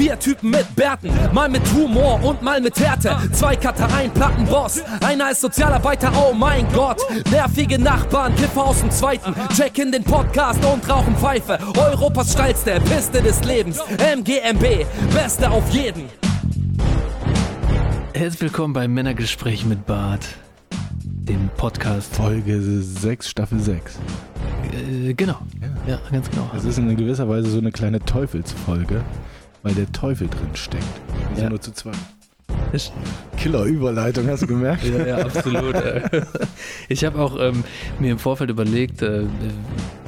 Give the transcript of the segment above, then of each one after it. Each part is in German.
Vier Typen mit Bärten, mal mit Humor und mal mit Härte. Zwei Cutter, ein Plattenboss, einer ist Sozialarbeiter, oh mein Gott. Nervige Nachbarn, Kiffer aus dem Zweiten, checken den Podcast und rauchen Pfeife. Europas steilste Piste des Lebens, MGMB, Beste auf jeden. Herzlich willkommen beim Männergespräch mit Bart, dem Podcast. Folge 6, Staffel 6. Äh, genau. Ja. ja, ganz genau. Es ist in gewisser Weise so eine kleine Teufelsfolge, weil der Teufel drin steckt. Wir sind Ja. nur zu zweit. Killer-Überleitung, hast du gemerkt? Ja, ja, absolut. ich habe auch ähm, mir im Vorfeld überlegt, äh,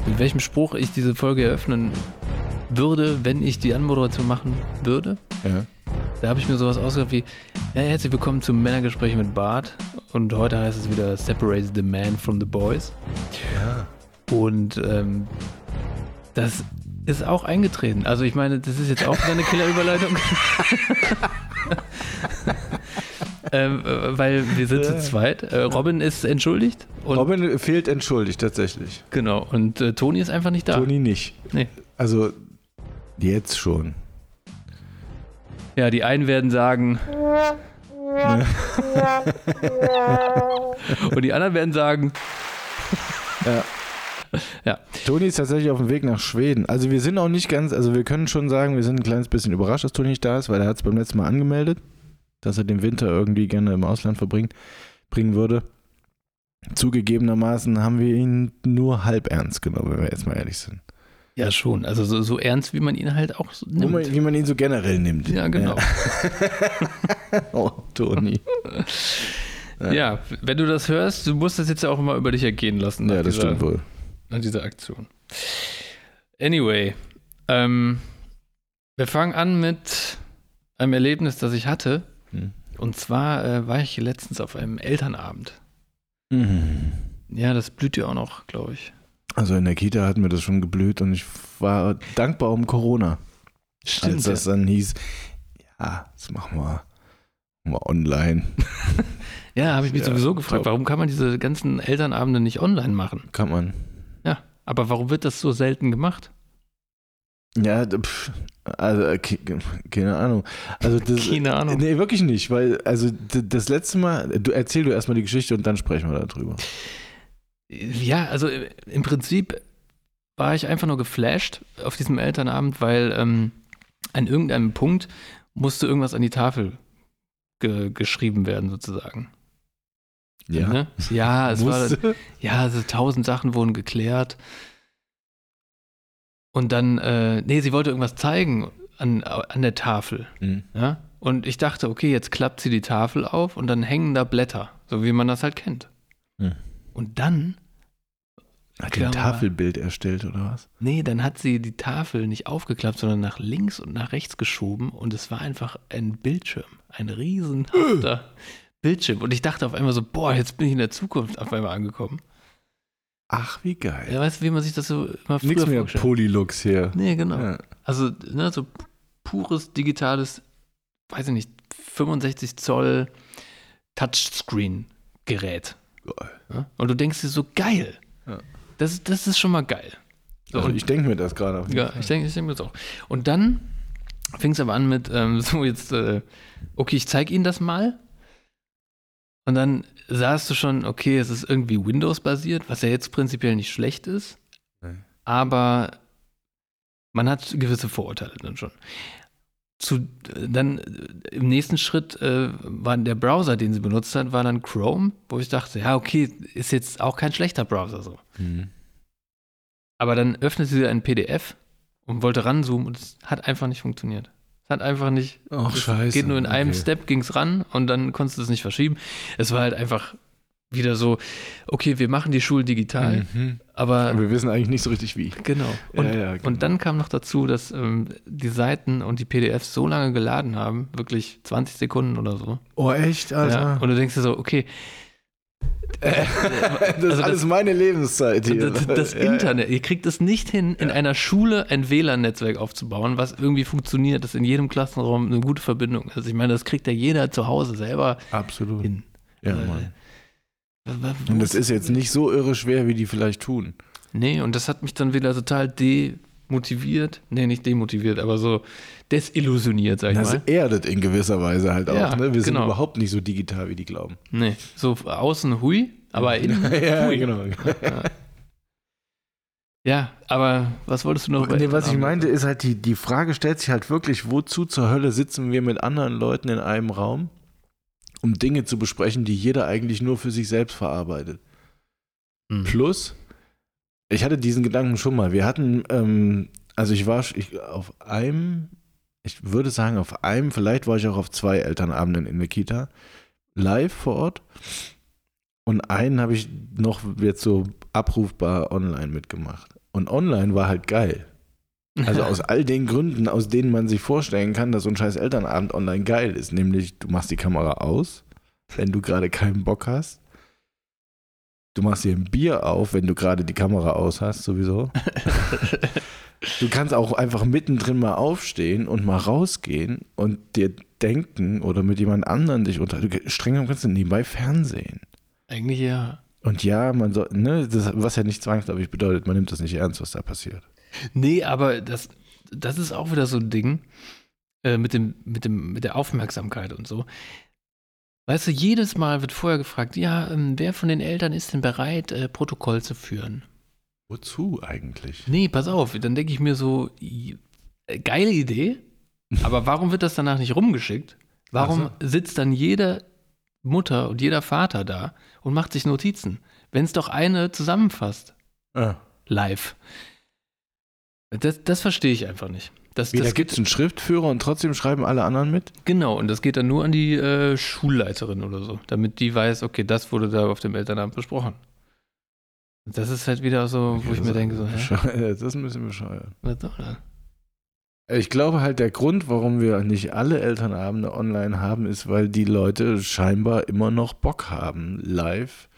mit welchem Spruch ich diese Folge eröffnen würde, wenn ich die Anmoderation machen würde. Ja. Da habe ich mir sowas ausgedacht wie, ja, herzlich willkommen zum Männergespräch mit Bart. Und heute heißt es wieder Separate the Man from the Boys. ja. Und ähm, das ist auch eingetreten. Also ich meine, das ist jetzt auch wieder eine Killerüberleitung. ähm, äh, weil wir sind zu zweit. Äh, Robin ist entschuldigt. Und, Robin fehlt entschuldigt tatsächlich. Genau. Und äh, Toni ist einfach nicht da. Toni nicht. Nee. Also jetzt schon. Ja, die einen werden sagen. und die anderen werden sagen. Ja. Ja. Toni ist tatsächlich auf dem Weg nach Schweden. Also wir sind auch nicht ganz, also wir können schon sagen, wir sind ein kleines bisschen überrascht, dass Toni nicht da ist, weil er hat es beim letzten Mal angemeldet, dass er den Winter irgendwie gerne im Ausland verbringt, bringen würde. Zugegebenermaßen haben wir ihn nur halb ernst genommen, wenn wir jetzt mal ehrlich sind. Ja, schon. Also so, so ernst, wie man ihn halt auch so nimmt. man, wie man ihn so generell nimmt. ja, genau. Ja. Oh, Toni. Ja. wenn du das hörst, du musst das jetzt ja auch immer über dich ergehen lassen. Ja, das stimmt wohl. Nach dieser Aktion. Anyway, ähm, wir fangen an mit einem Erlebnis, das ich hatte. Hm. Und zwar äh, war ich letztens auf einem Elternabend. Mhm. Ja, das blüht ja auch noch, glaube ich. Also in der Kita hat mir das schon geblüht und ich war dankbar um Corona. als das ja. dann hieß, ja, das machen wir mal online. ja habe ich mich Ja, sowieso gefragt, warum kann man diese ganzen Elternabende nicht online machen? Kann man. Aber warum wird das so selten gemacht? Ja, pff, also äh, ke- keine Ahnung. Also das, Keine Ahnung. Nee, wirklich nicht, weil also das letzte Mal, du erzähl du erstmal die Geschichte und dann sprechen wir darüber. Ja, also äh, im Prinzip war ich einfach nur geflasht auf diesem Elternabend, weil ähm, an irgendeinem Punkt musste irgendwas an die Tafel ge geschrieben werden, sozusagen. Ne? Ja, es war, ja, also tausend Sachen wurden geklärt. Und dann, äh, nee, sie wollte irgendwas zeigen an, an der Tafel. Mhm. Ja? Und ich dachte, okay, jetzt klappt sie die Tafel auf und dann hängen da Blätter, so wie man das halt kennt. Mhm. Und dann Hat Klar. ein Tafelbild erstellt oder was? Nee, dann hat sie die Tafel nicht aufgeklappt, sondern nach links und nach rechts geschoben und es war einfach ein Bildschirm. Ein riesenhafter Bildschirm. Und ich dachte auf einmal so, boah, jetzt bin ich in der Zukunft auf einmal angekommen. Ach, wie geil. Ja, weißt du, wie man sich das so immer früher Nix mehr? Polylux hier. Nee, genau. Ja. Also, ne, so pures digitales, weiß ich nicht, 65 Zoll Touchscreen-Gerät. Ja? Und du denkst dir so, geil. Ja. Das, das ist schon mal geil. So, Also und ich denke mir das gerade Ja, Fall. ich denke ich denk mir das auch. Und dann fing es aber an mit, ähm, so jetzt, äh, okay, ich zeige Ihnen das mal. Und dann sahst du schon, okay, es ist irgendwie Windows-basiert, was ja jetzt prinzipiell nicht schlecht ist. Nee. Aber man hat gewisse Vorurteile dann schon. Zu, dann äh, im nächsten Schritt äh, war der Browser, den sie benutzt hat, war dann Chrome, wo ich dachte, ja, okay, ist jetzt auch kein schlechter Browser so. Mhm. Aber dann öffnete sie ein PDF und wollte ranzoomen und es hat einfach nicht funktioniert. Es hat einfach nicht. Ach, es scheiße. Geht nur in einem Okay. Step, ging es ran und dann konntest du es nicht verschieben. Es war halt einfach wieder so, okay, wir machen die Schulen digital, Mhm. aber Aber wir wissen eigentlich nicht so richtig wie. genau. Und, ja, ja, genau. und dann kam noch dazu, dass ähm, die Seiten und die PDFs so lange geladen haben, wirklich 20 Sekunden oder so. Oh, echt, Ja, Alter? und du denkst dir so, okay, das ist also alles das- meine Lebenszeit hier. Das, das Ja, ja. Internet, ihr kriegt es nicht hin, in einer Schule ein WLAN-Netzwerk aufzubauen, was irgendwie funktioniert, das in jedem Klassenraum eine gute Verbindung ist. Ich meine, das kriegt ja jeder zu Hause selber Absolut. hin. Ja, Äh, Mann. Und das ist jetzt nicht so irre schwer, wie die vielleicht tun. Nee, und das hat mich dann wieder total motiviert, nee, nicht demotiviert, aber so desillusioniert, sag ich Das mal. erdet in gewisser Weise halt auch. Ja, ne? Wir sind genau. überhaupt nicht so digital, wie die glauben. Nee, so außen hui, aber innen ja, hui. genau. Ja, aber was wolltest du noch? Nee, was ich meinte, ist halt, die, die Frage stellt sich halt wirklich, wozu zur Hölle sitzen wir mit anderen Leuten in einem Raum, um Dinge zu besprechen, die jeder eigentlich nur für sich selbst verarbeitet. Hm. Plus, ich hatte diesen Gedanken schon mal. Wir hatten, ähm, also ich war ich, auf einem, ich würde sagen, auf einem, vielleicht war ich auch auf zwei Elternabenden in der Kita, live vor Ort. Und einen habe ich noch jetzt so abrufbar online mitgemacht. Und online war halt geil. Also aus all den Gründen, aus denen man sich vorstellen kann, dass so ein scheiß Elternabend online geil ist. Nämlich, du machst die Kamera aus, wenn du gerade keinen Bock hast. Du machst dir ein Bier auf, wenn du gerade die Kamera aus hast, sowieso. Du kannst auch einfach mittendrin mal aufstehen und mal rausgehen und dir denken oder mit jemand anderen dich unter. Streng genommen kannst du nebenbei Fernsehen. Eigentlich ja. Und ja, man soll, ne, das, was ja nicht zwangsläufig bedeutet, man nimmt das nicht ernst, was da passiert. Nee, aber das, das ist auch wieder so ein Ding äh, mit, dem, mit, dem, mit der Aufmerksamkeit und so. Weißt du, jedes Mal wird vorher gefragt, ja, ähm, wer von den Eltern ist denn bereit, äh, Protokoll zu führen? Wozu eigentlich? Nee, pass auf, dann denke ich mir so, i- äh, geile Idee, aber warum wird das danach nicht rumgeschickt? Warum Ach sitzt dann jede Mutter und jeder Vater da und macht sich Notizen? Wenn es doch eine zusammenfasst, Ah. live. Das, das verstehe ich einfach nicht. Das, Wie, da das gibt es einen Schriftführer und trotzdem schreiben alle anderen mit? Genau, und das geht dann nur an die äh, Schulleiterin oder so, damit die weiß, okay, das wurde da auf dem Elternabend besprochen. Das ist halt wieder so, wo ich mir denke, so, hä, Bescheuert. Das ist ein bisschen bescheuert. was soll das? Ich glaube halt, der Grund, warum wir nicht alle Elternabende online haben, ist, weil die Leute scheinbar immer noch Bock haben, live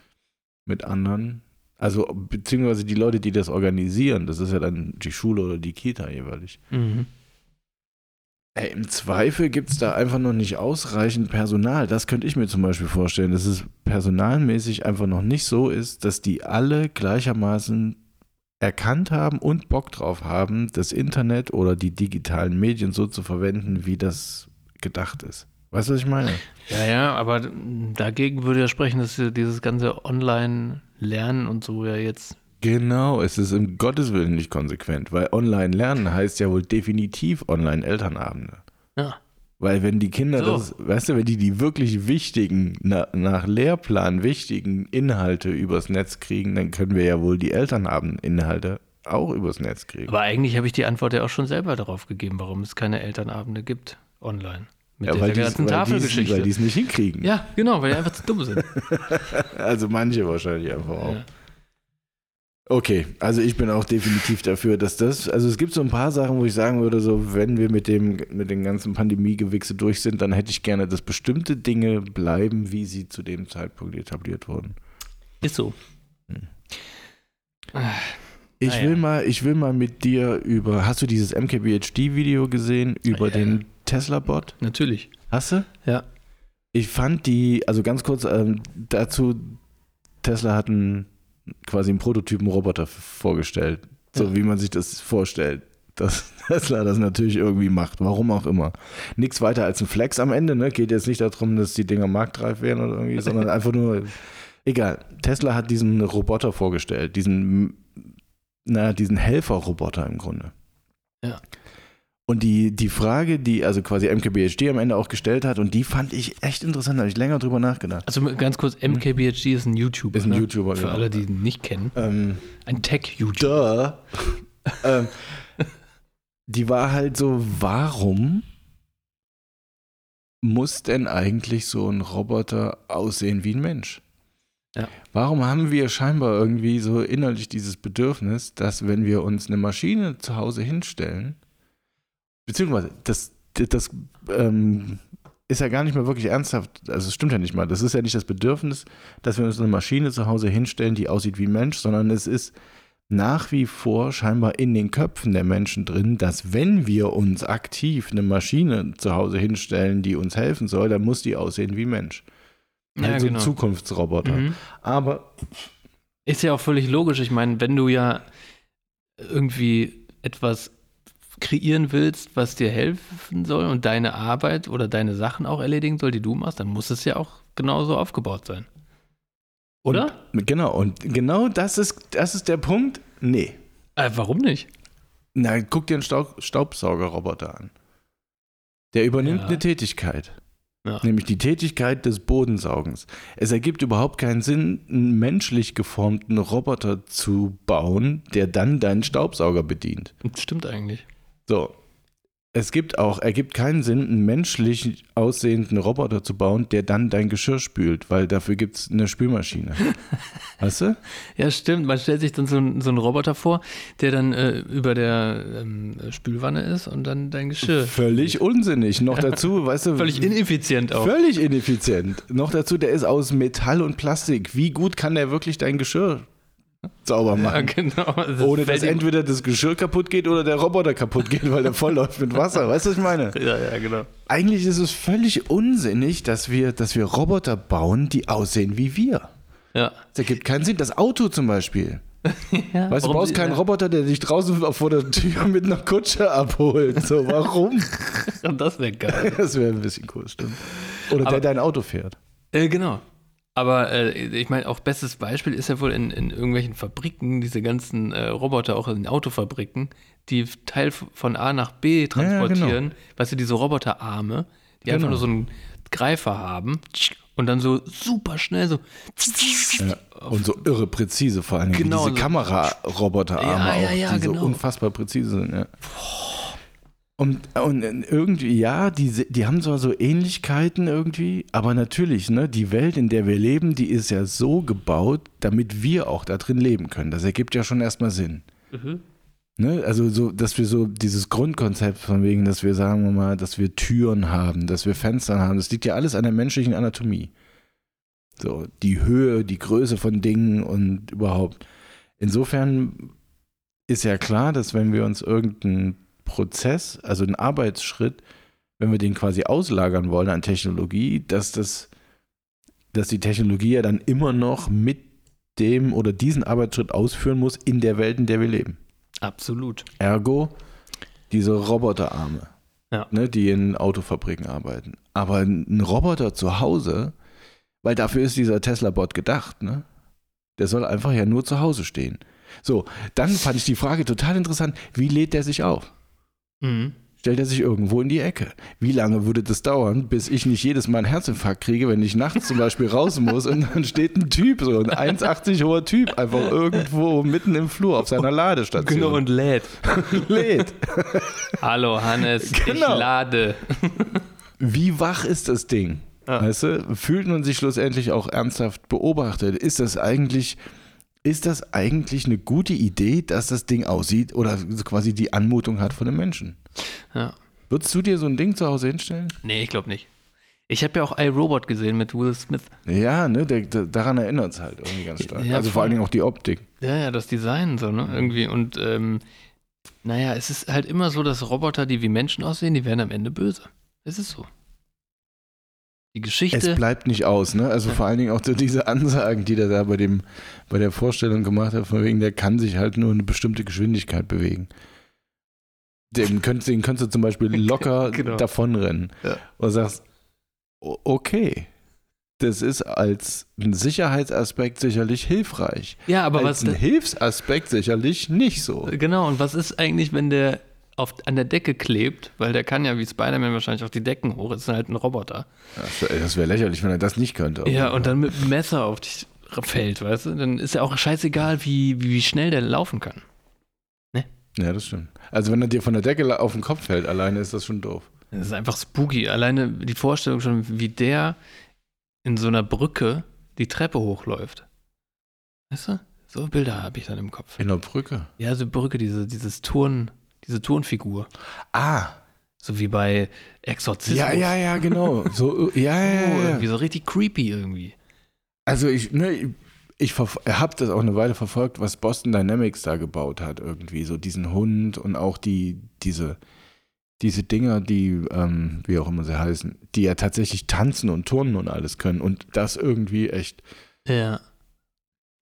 mit anderen. Also, beziehungsweise die Leute, die das organisieren, das ist ja dann die Schule oder die Kita jeweilig. Mhm. Ey, Im Zweifel gibt es da einfach noch nicht ausreichend Personal. Das könnte ich mir zum Beispiel vorstellen, dass es personalmäßig einfach noch nicht so ist, dass die alle gleichermaßen erkannt haben und Bock drauf haben, das Internet oder die digitalen Medien so zu verwenden, wie das gedacht ist. Weißt du, was ich meine? Ja, ja, aber dagegen würde ja sprechen, dass dieses ganze Online-Lernen und so ja jetzt. Genau, es ist im Gottes Willen nicht konsequent, weil Online-Lernen heißt ja wohl definitiv Online-Elternabende. Ja. Weil wenn die Kinder So. das, weißt du, wenn die die wirklich wichtigen, na, nach Lehrplan wichtigen Inhalte übers Netz kriegen, dann können wir ja wohl die Elternabend-Inhalte auch übers Netz kriegen. Aber eigentlich habe ich die Antwort ja auch schon selber darauf gegeben, warum es keine Elternabende gibt online. Mit ja, der weil die ganzen es Tafelgeschichte. nicht hinkriegen. ja, genau, weil die einfach zu dumm sind. Also manche wahrscheinlich einfach auch. Ja. Okay, also ich bin auch definitiv dafür, dass das, also es gibt so ein paar Sachen, wo ich sagen würde, so wenn wir mit dem, mit den ganzen Pandemie-Gewichse durch sind, dann hätte ich gerne, dass bestimmte Dinge bleiben, wie sie zu dem Zeitpunkt etabliert wurden. Ist so. Hm. Ah, Ich Naja. will mal, ich will mal mit dir über, hast du dieses MKBHD-Video gesehen über Ja, ja. den Tesla-Bot? Natürlich. Hast du? Ja. Ich fand die, also ganz kurz ähm, dazu, Tesla hat einen, quasi einen Prototypen-Roboter vorgestellt, so Ja. wie man sich das vorstellt, dass Tesla das natürlich irgendwie macht, warum auch immer. Nichts weiter als ein Flex am Ende, ne? geht jetzt nicht darum, dass die Dinger marktreif werden oder irgendwie, sondern einfach nur, egal. Tesla hat diesen Roboter vorgestellt, diesen, na, diesen Helfer-Roboter im Grunde. Ja. Und die, die Frage, die also quasi MKBHD am Ende auch gestellt hat, und die fand ich echt interessant, da habe ich länger drüber nachgedacht. Also ganz kurz, MKBHD ist ein YouTuber. Ist ein ne? YouTuber, Für genau. alle, die ihn nicht kennen. Ähm, Ein Tech-YouTuber. ähm, die war halt so, warum muss denn eigentlich so ein Roboter aussehen wie ein Mensch? Ja. Warum haben wir scheinbar irgendwie so innerlich dieses Bedürfnis, dass wenn wir uns eine Maschine zu Hause hinstellen, beziehungsweise das, das ähm, ist ja gar nicht mehr wirklich ernsthaft, also es stimmt ja nicht mal, das ist ja nicht das Bedürfnis, dass wir uns eine Maschine zu Hause hinstellen, die aussieht wie Mensch, sondern es ist nach wie vor scheinbar in den Köpfen der Menschen drin, dass wenn wir uns aktiv eine Maschine zu Hause hinstellen, die uns helfen soll, dann muss die aussehen wie Mensch. Ja, halt genau. ein Zukunftsroboter. Mhm. Aber Ist ja auch völlig logisch. Ich meine, wenn du ja irgendwie etwas kreieren willst, was dir helfen soll und deine Arbeit oder deine Sachen auch erledigen soll, die du machst, dann muss es ja auch genauso aufgebaut sein. Oder? Und, genau, und genau das ist, das ist der Punkt. Nee. Äh, warum nicht? Na, guck dir einen Staub Staubsaugerroboter an. Der übernimmt Ja. eine Tätigkeit. Ja. Nämlich die Tätigkeit des Bodensaugens. Es ergibt überhaupt keinen Sinn, einen menschlich geformten Roboter zu bauen, der dann deinen Staubsauger bedient. Stimmt eigentlich. So. Es gibt auch, ergibt keinen Sinn, einen menschlich aussehenden Roboter zu bauen, der dann dein Geschirr spült, weil dafür gibt es eine Spülmaschine. weißt du? Ja, stimmt. Man stellt sich dann so, einen- so einen Roboter vor, der dann äh, über der ähm, Spülwanne ist und dann dein Geschirr. Völlig unsinnig. Noch dazu, weißt du. Völlig ineffizient auch. Völlig ineffizient. Noch dazu, der ist aus Metall und Plastik. Wie gut kann der wirklich dein Geschirr sauber Ja, machen? genau. Das Ohne dass entweder das Geschirr kaputt geht oder der Roboter kaputt geht, weil der voll läuft mit Wasser. Weißt du, was ich meine? Ja, ja, genau. Eigentlich ist es völlig unsinnig, dass wir, dass wir Roboter bauen, die aussehen wie wir. Ja. Das ergibt keinen Sinn. Das Auto zum Beispiel. ja Weißt du, du brauchst keinen ja. Roboter, der dich draußen vor der Tür mit einer Kutsche abholt. So, warum? Das wäre geil. Das wäre ein bisschen cool, stimmt. Oder der Aber- dein Auto fährt. Äh, genau. Aber äh, ich meine, auch bestes Beispiel ist ja wohl in, in irgendwelchen Fabriken, diese ganzen äh, Roboter, auch in Autofabriken, die Teil von A nach B Ja, ja, transportieren. Weißt du, diese Roboterarme, die einfach Genau. nur so einen Greifer haben und dann so super schnell so. Ja. Und so irre präzise vor allem. Genau, diese so- Kameraroboterarme Ja, ja, auch, die so genau. unfassbar präzise sind. Ja. Und, und irgendwie, ja, die, die haben zwar so Ähnlichkeiten irgendwie, aber natürlich, ne, die Welt, in der wir leben, die ist ja so gebaut, damit wir auch da drin leben können. Das ergibt ja schon erstmal Sinn. Mhm. Ne? Also so, dass wir so dieses Grundkonzept von wegen, dass wir sagen wir mal, dass wir Türen haben, dass wir Fenster haben, das liegt ja alles an der menschlichen Anatomie. So, die Höhe, die Größe von Dingen und überhaupt. Insofern ist ja klar, dass wenn wir uns irgendeinen Prozess, also einen Arbeitsschritt, wenn wir den quasi auslagern wollen an Technologie, dass das, dass die Technologie ja dann immer noch mit dem oder diesen Arbeitsschritt ausführen muss in der Welt, in der wir leben. Absolut. Ergo diese Roboterarme, Ja. ne, die in Autofabriken arbeiten. Aber ein Roboter zu Hause, weil dafür ist dieser Tesla-Bot gedacht, ne? Der soll einfach ja nur zu Hause stehen. So, dann fand ich die Frage total interessant, wie lädt der sich auf? Mhm. Stellt er sich irgendwo in die Ecke? Wie lange würde das dauern, bis ich nicht jedes Mal einen Herzinfarkt kriege, wenn ich nachts zum Beispiel raus muss und dann steht ein Typ, so ein 1,80 hoher Typ, einfach irgendwo mitten im Flur auf seiner Ladestation. Genau, und lädt. lädt. Hallo Hannes, Genau. ich lade. Wie wach ist das Ding? Ja. Weißt du, fühlt man sich schlussendlich auch ernsthaft beobachtet? Ist das eigentlich, ist das eigentlich eine gute Idee, dass das Ding aussieht oder quasi die Anmutung hat von einem Menschen? Ja. Würdest du dir so ein Ding zu Hause hinstellen? Nee, ich glaube nicht. Ich habe ja auch iRobot gesehen mit Will Smith. Ja, ne, der, der, daran erinnert es halt irgendwie ganz stark. Ja, also vor allen Dingen auch die Optik. Ja, ja, das Design so, ne? Irgendwie. Und ähm, naja, es ist halt immer so, dass Roboter, die wie Menschen aussehen, die werden am Ende böse. Es ist so. Die Es Geschichte. bleibt nicht aus, ne? Also vor allen Dingen auch diese Ansagen, die der da bei dem, bei der Vorstellung gemacht hat, von wegen, der kann sich halt nur eine bestimmte Geschwindigkeit bewegen. Den könntest, den könntest du zum Beispiel locker Genau. davonrennen. Ja. Und sagst, okay, das ist als ein Sicherheitsaspekt sicherlich hilfreich. ja, aber als was. ein Hilfsaspekt sicherlich nicht so. Genau, und was ist eigentlich, wenn der auf, an der Decke klebt? Weil der kann ja wie Spider-Man wahrscheinlich auch die Decken hoch. ist halt ein Roboter. Das wäre das wär lächerlich, wenn er das nicht könnte. Ja, und dann mit dem Messer auf dich fällt, weißt du? Dann ist ja auch scheißegal, wie, wie schnell der laufen kann. Ja, das stimmt. Also wenn er dir von der Decke auf den Kopf fällt, alleine ist das schon doof. Das ist einfach spooky. Alleine die Vorstellung schon, wie der in so einer Brücke die Treppe hochläuft. Weißt du? So Bilder habe ich dann im Kopf. In der Brücke. Ja, so Brücke, diese, dieses Turn, diese Turnfigur. Ah, So wie bei Exorzismus. ja, ja, ja, genau. So, ja, ja, Oh, ja, ja. irgendwie so richtig creepy irgendwie. Also ich, ne, ich habe das auch eine Weile verfolgt, was Boston Dynamics da gebaut hat, irgendwie. So diesen Hund und auch die, diese, diese Dinger, die, ähm, wie auch immer sie heißen, die ja tatsächlich tanzen und turnen und alles können. Und das irgendwie echt, Ja.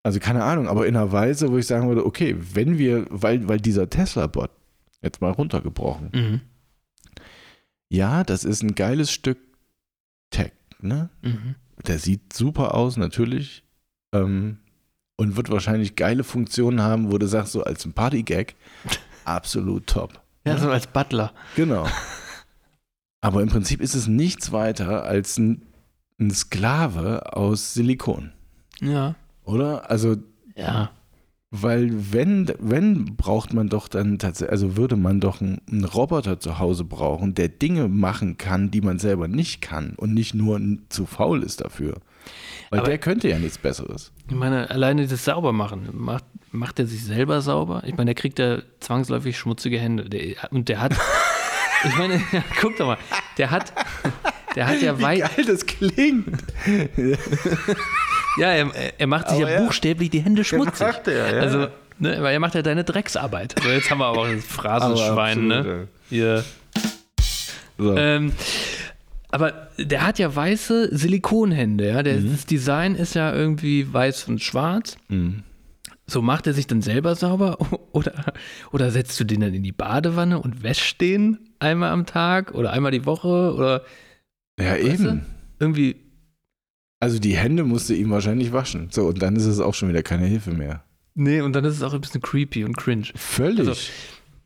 also keine Ahnung, aber in einer Weise, wo ich sagen würde, okay, wenn wir, weil, weil dieser Tesla-Bot Jetzt mal runtergebrochen. Mhm. Ja, das ist ein geiles Stück Tech, ne? Mhm. Der sieht super aus, natürlich. Ähm, und wird wahrscheinlich geile Funktionen haben, wo du sagst, so als ein Party-Gag, absolut top. Ja, so als Butler. Genau. Aber im Prinzip ist es nichts weiter als ein, ein Sklave aus Silikon, Ja. oder? Also, Ja. Weil wenn, wenn braucht man doch dann tatsächlich, also würde man doch einen, Roboter zu Hause brauchen, der Dinge machen kann, die man selber nicht kann und nicht nur zu faul ist dafür. Weil Aber- der könnte ja nichts Besseres. Ich meine, alleine das Saubermachen, macht, macht er sich selber sauber? Ich meine, der kriegt ja zwangsläufig schmutzige Hände. Der, und der hat, ich meine, guck doch mal, der hat, der hat ja weit, Geil, das klingt. ja, er, er macht sich Aber ja, ja. buchstäblich die Hände schmutzig. macht er, ja. Also, ne, weil er macht ja deine Drecksarbeit. So, jetzt haben wir aber auch das Phrasenschwein, Aber ne? Hier. So. Ähm, aber der hat ja weiße Silikonhände, ja. Der, Das Design ist ja irgendwie weiß und schwarz. Mhm. So macht er sich dann selber sauber oder, oder setzt du den dann in die Badewanne und wäschst den einmal am Tag oder einmal die Woche oder Ja, eben. du? irgendwie. Also die Hände musste ihm wahrscheinlich waschen. So, und dann ist es auch schon wieder keine Hilfe mehr. Nee, und dann ist es auch ein bisschen creepy und cringe. Völlig. Also,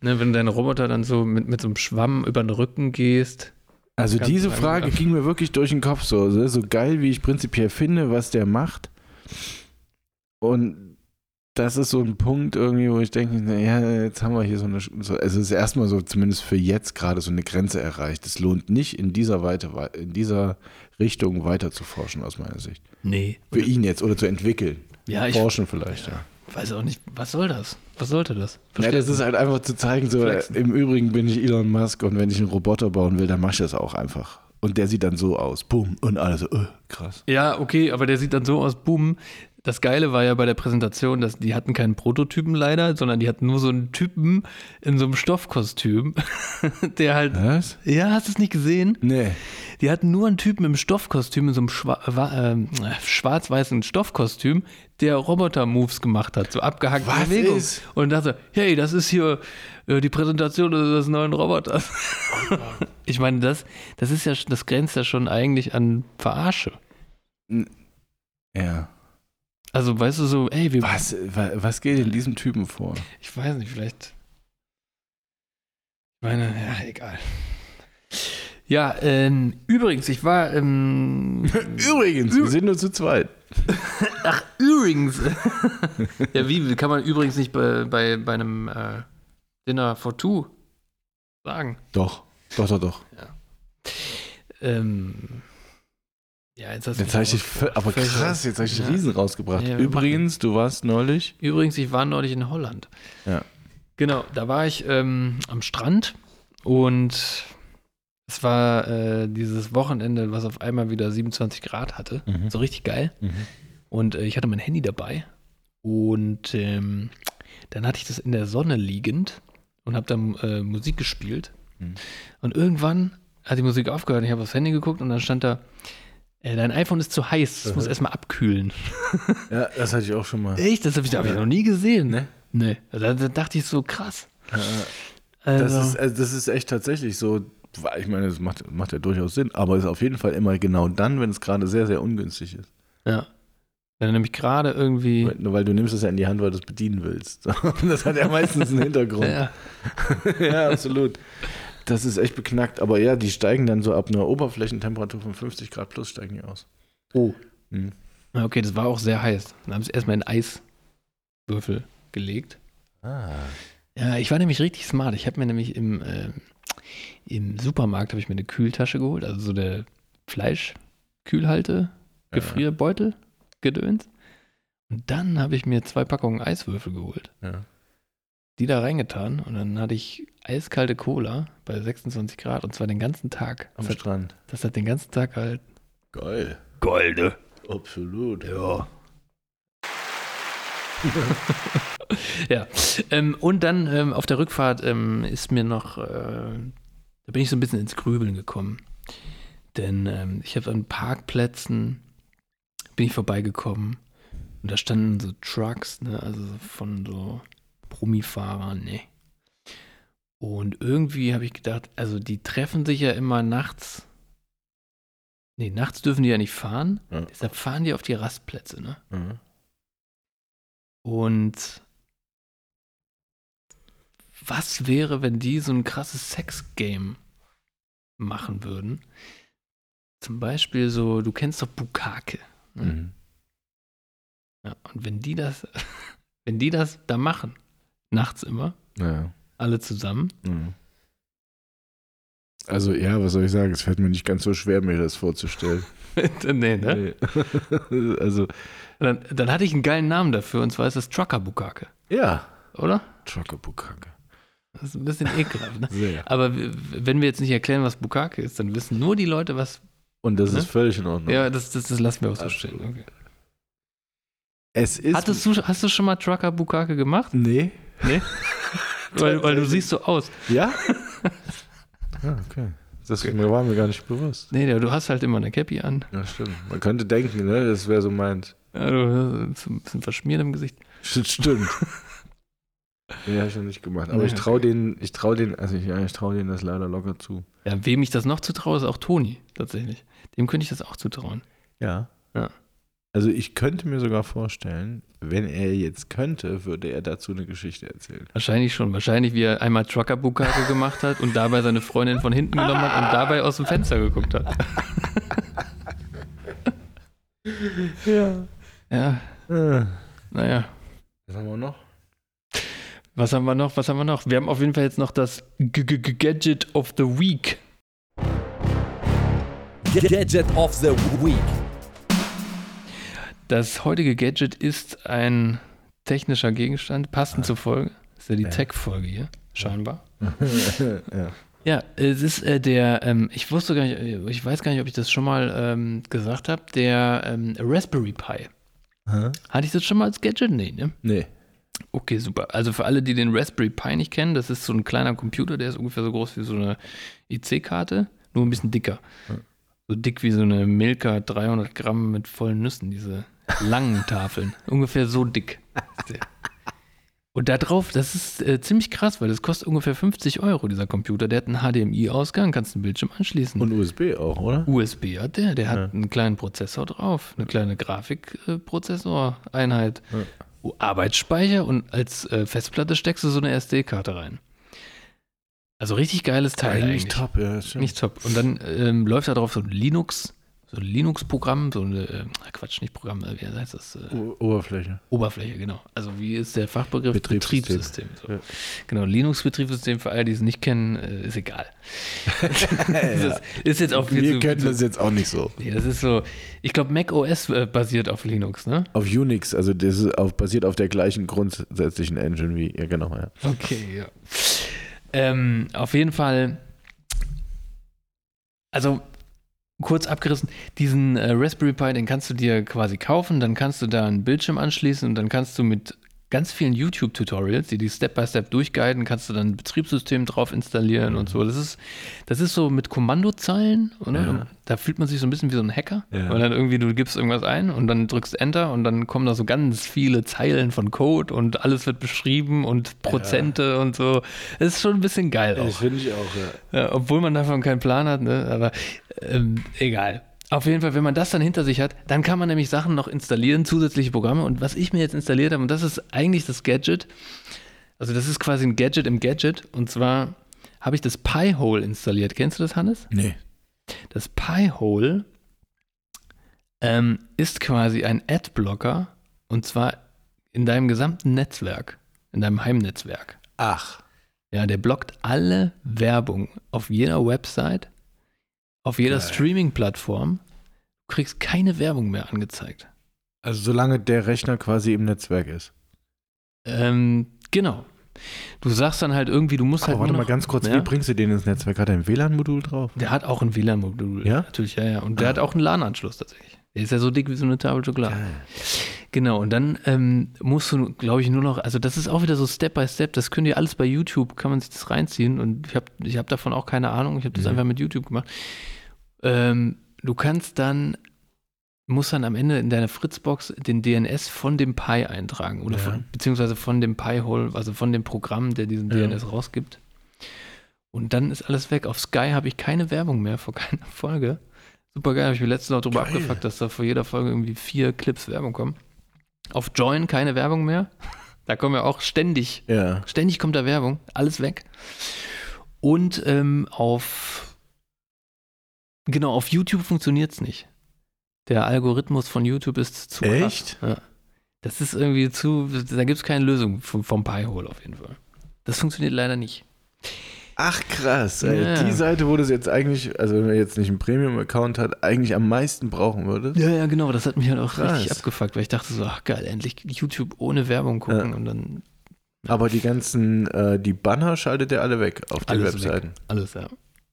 Ne, wenn dein Roboter dann so mit, mit so einem Schwamm über den Rücken gehst. Also diese Frage ging mir wirklich durch den Kopf so. ne? So geil, wie ich prinzipiell finde, was der macht. Und das ist so ein Punkt irgendwie, wo ich denke, ja, jetzt haben wir hier so eine, so, also es ist erstmal so, zumindest für jetzt gerade so eine Grenze erreicht. Es lohnt nicht in dieser Weite, in dieser Richtung weiter zu forschen, aus meiner Sicht. Nee. Für ihn jetzt oder zu entwickeln. Ja, ich Forschen vielleicht, ja. weiß auch nicht, was soll das? Was sollte das? Ja, das ist halt einfach zu zeigen, so Flexen. im Übrigen bin ich Elon Musk und wenn ich einen Roboter bauen will, dann mach ich das auch einfach. Und der sieht dann so aus. Boom. Und alle so, äh, krass. Ja, okay, aber der sieht dann so aus, boom. Das Geile war ja bei der Präsentation, dass die hatten keinen Prototypen leider, sondern die hatten nur so einen Typen in so einem Stoffkostüm, der halt. Was? Ja, hast du es nicht gesehen? Nee. Die hatten nur einen Typen im Stoffkostüm, in so einem schwa wa- äh, schwarz-weißen Stoffkostüm, der Roboter-Moves gemacht hat, so abgehackte Was Bewegungen. ist? Und dachte, hey, das ist hier äh, die Präsentation des neuen Roboters. ich meine, das, das ist ja, das grenzt ja schon eigentlich an Verarsche. Ja. Also, weißt du, so, ey, wir, Was, wa- was geht in diesem Typen vor? ich weiß nicht, vielleicht. Ich meine, ja, egal. Ja, ähm, übrigens, ich war, ähm, Übrigens, wir sind nur zu zweit. ach, übrigens. ja, wie, kann man übrigens nicht bei, bei, bei einem äh, Dinner for Two sagen? Doch. Doch, doch, doch. Ähm, ja, jetzt hast du Jetzt habe ich dich, aber krass, jetzt habe ich Ja. riesen rausgebracht. Ja, Übrigens, du warst neulich. Übrigens, ich war neulich in Holland. Ja. Genau, da war ich ähm, am Strand und es war äh, dieses Wochenende, was auf einmal wieder 27 Grad hatte. Mhm. So richtig geil. Und äh, ich hatte mein Handy dabei und ähm, dann hatte ich das in der Sonne liegend und habe dann äh, Musik gespielt. Mhm. Und irgendwann hat die Musik aufgehört. Ich habe aufs Handy geguckt und dann stand da, dein iPhone ist zu heiß, es muss erstmal abkühlen. Ja, das hatte ich auch schon mal. Echt? Das habe ich, hab ich noch nie gesehen. Ne? Nee. Da, da dachte ich so, krass. Ja, Also, Das, ist, also das ist echt tatsächlich so. Ich meine, das macht, macht ja durchaus Sinn, aber es ist auf jeden Fall immer genau dann, wenn es gerade sehr, sehr ungünstig ist. ja. Wenn du nämlich gerade irgendwie. Weil, weil du nimmst es ja in die Hand, weil du es bedienen willst. Das hat ja meistens einen Hintergrund. Ja. ja, absolut. Das ist echt beknackt. Aber ja, die steigen dann so ab einer Oberflächentemperatur von 50 Grad plus steigen die aus. Oh. Mhm. Ja, Okay, das war auch sehr heiß. Dann haben sie erstmal in Eiswürfel gelegt. Ah. Ja, ich war nämlich richtig smart. Ich habe mir nämlich im, ähm, im Supermarkt habe ich mir eine Kühltasche geholt, also so eine Fleischkühlhalte, Gefrierbeutel, Gedöns. Und dann habe ich mir zwei Packungen Eiswürfel geholt, Ja. die da reingetan und dann hatte ich eiskalte Cola bei 26 Grad und zwar den ganzen Tag. Am Das hat, Strand. das hat den ganzen Tag halt Geil. Golde. Absolut. Ja. ja. Ähm, und dann ähm, auf der Rückfahrt ähm, ist mir noch, äh, da bin ich so ein bisschen ins Grübeln gekommen. Denn ähm, ich habe an Parkplätzen, bin ich vorbeigekommen und da standen so Trucks, ne, also von so Brummiefahrern, ne. Und irgendwie habe ich gedacht, also die treffen sich ja immer nachts. Nee, nachts dürfen die ja nicht fahren. Ja. Deshalb fahren die auf die Rastplätze, ne? Mhm. Und was wäre, wenn die so ein krasses Sex-Game machen würden? Zum Beispiel so, du kennst doch Bukake. Ne? Mhm. Ja, und wenn die das, wenn die das da machen, nachts immer, Ja. Alle zusammen, Mhm. Also ja, was soll ich sagen? Es fällt mir nicht ganz so schwer, mir das vorzustellen. nee, ne? Nee. also Dann, dann hatte ich einen geilen Namen dafür, und zwar ist das Trucker Bukake, ja, oder? Trucker Bukake. Das ist ein bisschen ekelhaft, ne? Sehr. Aber wenn wir jetzt nicht erklären, was Bukake ist, dann wissen nur die Leute, was. Und das Ne? ist völlig in Ordnung. Ja, das, das, das lassen wir auch so Absolut. stehen. Okay. Es ist. Hattest du, hast du schon mal Trucker Bukake gemacht? Nee. Nee? Weil, weil du siehst so aus. Ja? ah, okay. Das war mir gar nicht bewusst. Nee, du hast halt immer eine Cappy an. Ja, stimmt. Man könnte denken, ne, das wäre so meint. Ja, du hast ein bisschen verschmiert im Gesicht. Stimmt. nee, hab ich noch nicht gemacht. Aber Nee, ich traue denen, ich traue denen, also ich, ja, ich traue denen das leider locker zu. Ja, wem ich das noch zutraue, ist auch Toni, tatsächlich. Dem könnte ich das auch zutrauen. Ja. Ja. Also ich könnte mir sogar vorstellen, wenn er jetzt könnte, würde er dazu eine Geschichte erzählen. Wahrscheinlich schon. Wahrscheinlich, wie er einmal Trucker Bukake gemacht hat und dabei seine Freundin von hinten genommen hat und dabei aus dem Fenster geguckt hat. Ja. Ja, Äh, naja. Was haben wir noch? Was haben wir noch? Was haben wir noch? Wir haben auf jeden Fall jetzt noch das G -G -G Gadget of the Week. Gadget of the Week. Das heutige Gadget ist ein technischer Gegenstand, passend zur Folge. Das ist ja die Ja. Tech-Folge hier, scheinbar. ja. Ja, es ist äh, der, ähm, ich wusste gar nicht, äh, ich weiß gar nicht, ob ich das schon mal ähm, gesagt habe, der ähm, Raspberry Pi. Hä? Hatte ich das schon mal als Gadget? Nee, ne? Nee. Okay, super. Also für alle, die den Raspberry Pi nicht kennen, das ist so ein kleiner Computer, der ist ungefähr so groß wie so eine IC-Karte, nur ein bisschen dicker. So dick wie so eine Milka 300 Gramm mit vollen Nüssen, diese langen Tafeln. ungefähr so dick. Und da drauf, das ist äh, ziemlich krass, weil das kostet ungefähr 50 Euro, dieser Computer. Der hat einen HDMI-Ausgang, kannst einen Bildschirm anschließen. Und USB auch, oder? USB hat der, der hat Ja. einen kleinen Prozessor drauf, eine kleine Grafikprozessoreinheit, Ja. Arbeitsspeicher und als äh, Festplatte steckst du so eine SD-Karte rein. Also richtig geiles Teil eigentlich. Eigentlich top, ja. Nicht top. Und dann ähm, läuft da drauf so ein Linux, so ein Linux-Programm, so eine, äh, Quatsch, nicht Programm, äh, wie heißt das? Äh, Oberfläche. Oberfläche, genau. Also wie ist der Fachbegriff? Betriebssystem. so. Ja. Genau, Linux-Betriebssystem für alle, die es nicht kennen, äh, ist egal. das ist, jetzt auch Wir zu- kennen zu- das jetzt auch nicht so. Nee, das ist so, ich glaube, Mac OS basiert auf Linux, ne? Auf Unix, also das ist auf, basiert auf der gleichen grundsätzlichen Engine wie, ja genau, ja. Okay, ja. Ähm, auf jeden Fall, also kurz abgerissen, diesen äh, Raspberry Pi, den kannst du dir quasi kaufen, dann kannst du da einen Bildschirm anschließen und dann kannst du mit ganz vielen YouTube-Tutorials, die die Step-by-Step durchguiden, kannst du dann ein Betriebssystem drauf installieren und so. Das ist, das ist so mit Kommandozeilen, oder? Ja. Da fühlt man sich so ein bisschen wie so ein Hacker, Ja. weil dann irgendwie du gibst irgendwas ein und dann drückst Enter und dann kommen da so ganz viele Zeilen von Code und alles wird beschrieben und Prozente und so. Das ist schon ein bisschen geil auch. finde ich auch, ja. Ja, obwohl man davon keinen Plan hat, ne? aber ähm, egal. Auf jeden Fall, wenn man das dann hinter sich hat, dann kann man nämlich Sachen noch installieren, zusätzliche Programme. Und was ich mir jetzt installiert habe, und das ist eigentlich das Gadget, also das ist quasi ein Gadget im Gadget, und zwar habe ich das Pi-Hole installiert. Kennst du das, Hannes? Nee. Das Pi-Hole ähm, ist quasi ein Adblocker, und zwar in deinem gesamten Netzwerk, in deinem Heimnetzwerk. Ach. Ja, der blockt alle Werbung auf jeder Website, auf jeder. Streaming-Plattform. Du kriegst keine Werbung mehr angezeigt. Also solange der Rechner quasi im Netzwerk ist. Ähm, genau. Du sagst dann halt irgendwie, du musst Aber halt. warte nur mal noch, ganz kurz, ja? wie bringst du den ins Netzwerk? Hat er ein WLAN-Modul drauf? Der hat auch ein WLAN-Modul. Ja? Natürlich, ja, ja. Und der Ah. hat auch einen LAN-Anschluss tatsächlich. Der ist ja so dick wie so eine Tafel Schokolade. Geil. Genau, und dann ähm, musst du, glaube ich, nur noch, also das ist auch wieder so Step by Step, das könnt ihr alles bei YouTube, kann man sich das reinziehen und ich habe ich hab davon auch keine Ahnung, ich habe das Mhm. einfach mit YouTube gemacht. Ähm, du kannst dann, musst dann am Ende in deiner Fritzbox den DNS von dem Pi eintragen oder Ja. von, beziehungsweise von dem Pi-Hole, also von dem Programm, der diesen Ja. DNS rausgibt. Und dann ist alles weg. Auf Sky habe ich keine Werbung mehr vor keiner Folge. Super geil, habe ich mir letztens noch drüber Geil. abgefuckt, dass da vor jeder Folge irgendwie vier Clips Werbung kommen. Auf Join keine Werbung mehr. Da kommen ja auch ständig, Ja. ständig kommt da Werbung, alles weg. Und ähm, auf, genau, auf YouTube funktioniert es nicht. Der Algorithmus von YouTube ist zu krass. Echt? Ja. Das ist irgendwie zu, da gibt es keine Lösung vom, vom Pi-Hole auf jeden Fall. Das funktioniert leider nicht. Ach krass, ey. Ja. die Seite, wo du es jetzt eigentlich, also wenn man jetzt nicht einen Premium-Account hat, eigentlich am meisten brauchen würdest. Ja, ja, genau. Das hat mich halt auch Krass. richtig abgefuckt, weil ich dachte so, ach geil, endlich YouTube ohne Werbung gucken Ja. und dann Aber die ganzen, äh, die Banner schaltet er alle weg auf den Alles Webseiten. alles, ja.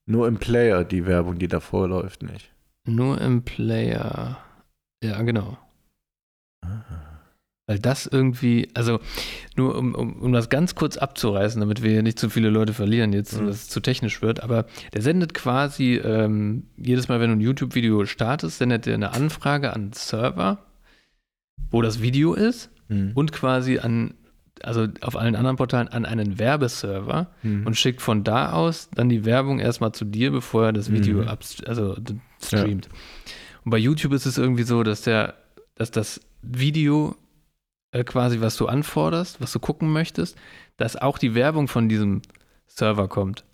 Nur im Player die Werbung, die davor läuft, nicht. Nur im Player. Ja, genau. Ah. Weil das irgendwie, also nur um, um, um das ganz kurz abzureißen, damit wir hier nicht zu viele Leute verlieren jetzt und Mhm. es zu technisch wird, aber der sendet quasi ähm, jedes Mal, wenn du ein YouTube-Video startest, sendet er eine Anfrage an den Server, wo das Video ist Hm. und quasi an, also auf allen anderen Portalen an einen Werbeserver Hm. und schickt von da aus dann die Werbung erstmal zu dir, bevor er das Video Mhm. also streamt. Und bei YouTube ist es irgendwie so, dass der, dass das Video äh, quasi, was du anforderst, was du gucken möchtest, dass auch die Werbung von diesem Server kommt.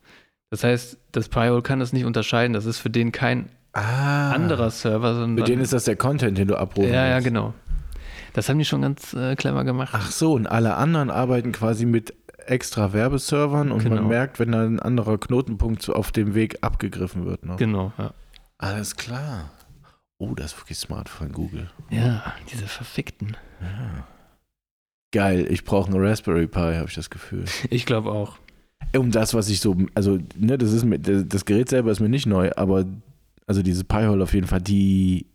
Das heißt, das Pi-hole kann das nicht unterscheiden. Das ist für den kein ah, anderer Server, sondern Für den ist das der Content, den du abrufen ja, ja, genau. Das haben die schon ganz äh, clever gemacht. Ach so, und alle anderen arbeiten quasi mit extra Werbeservern und Genau. man merkt, wenn da ein anderer Knotenpunkt auf dem Weg abgegriffen wird. Ne? Genau, ja. Alles klar. Oh, das ist wirklich smart von Google. Ja, diese verfickten. Geil, ich brauche einen Raspberry Pi, habe ich das Gefühl. Ich glaube auch. Um das, was ich so, also, ne, das ist mir, das Gerät selber ist mir nicht neu, aber also dieses Pi-Hole auf jeden Fall, die,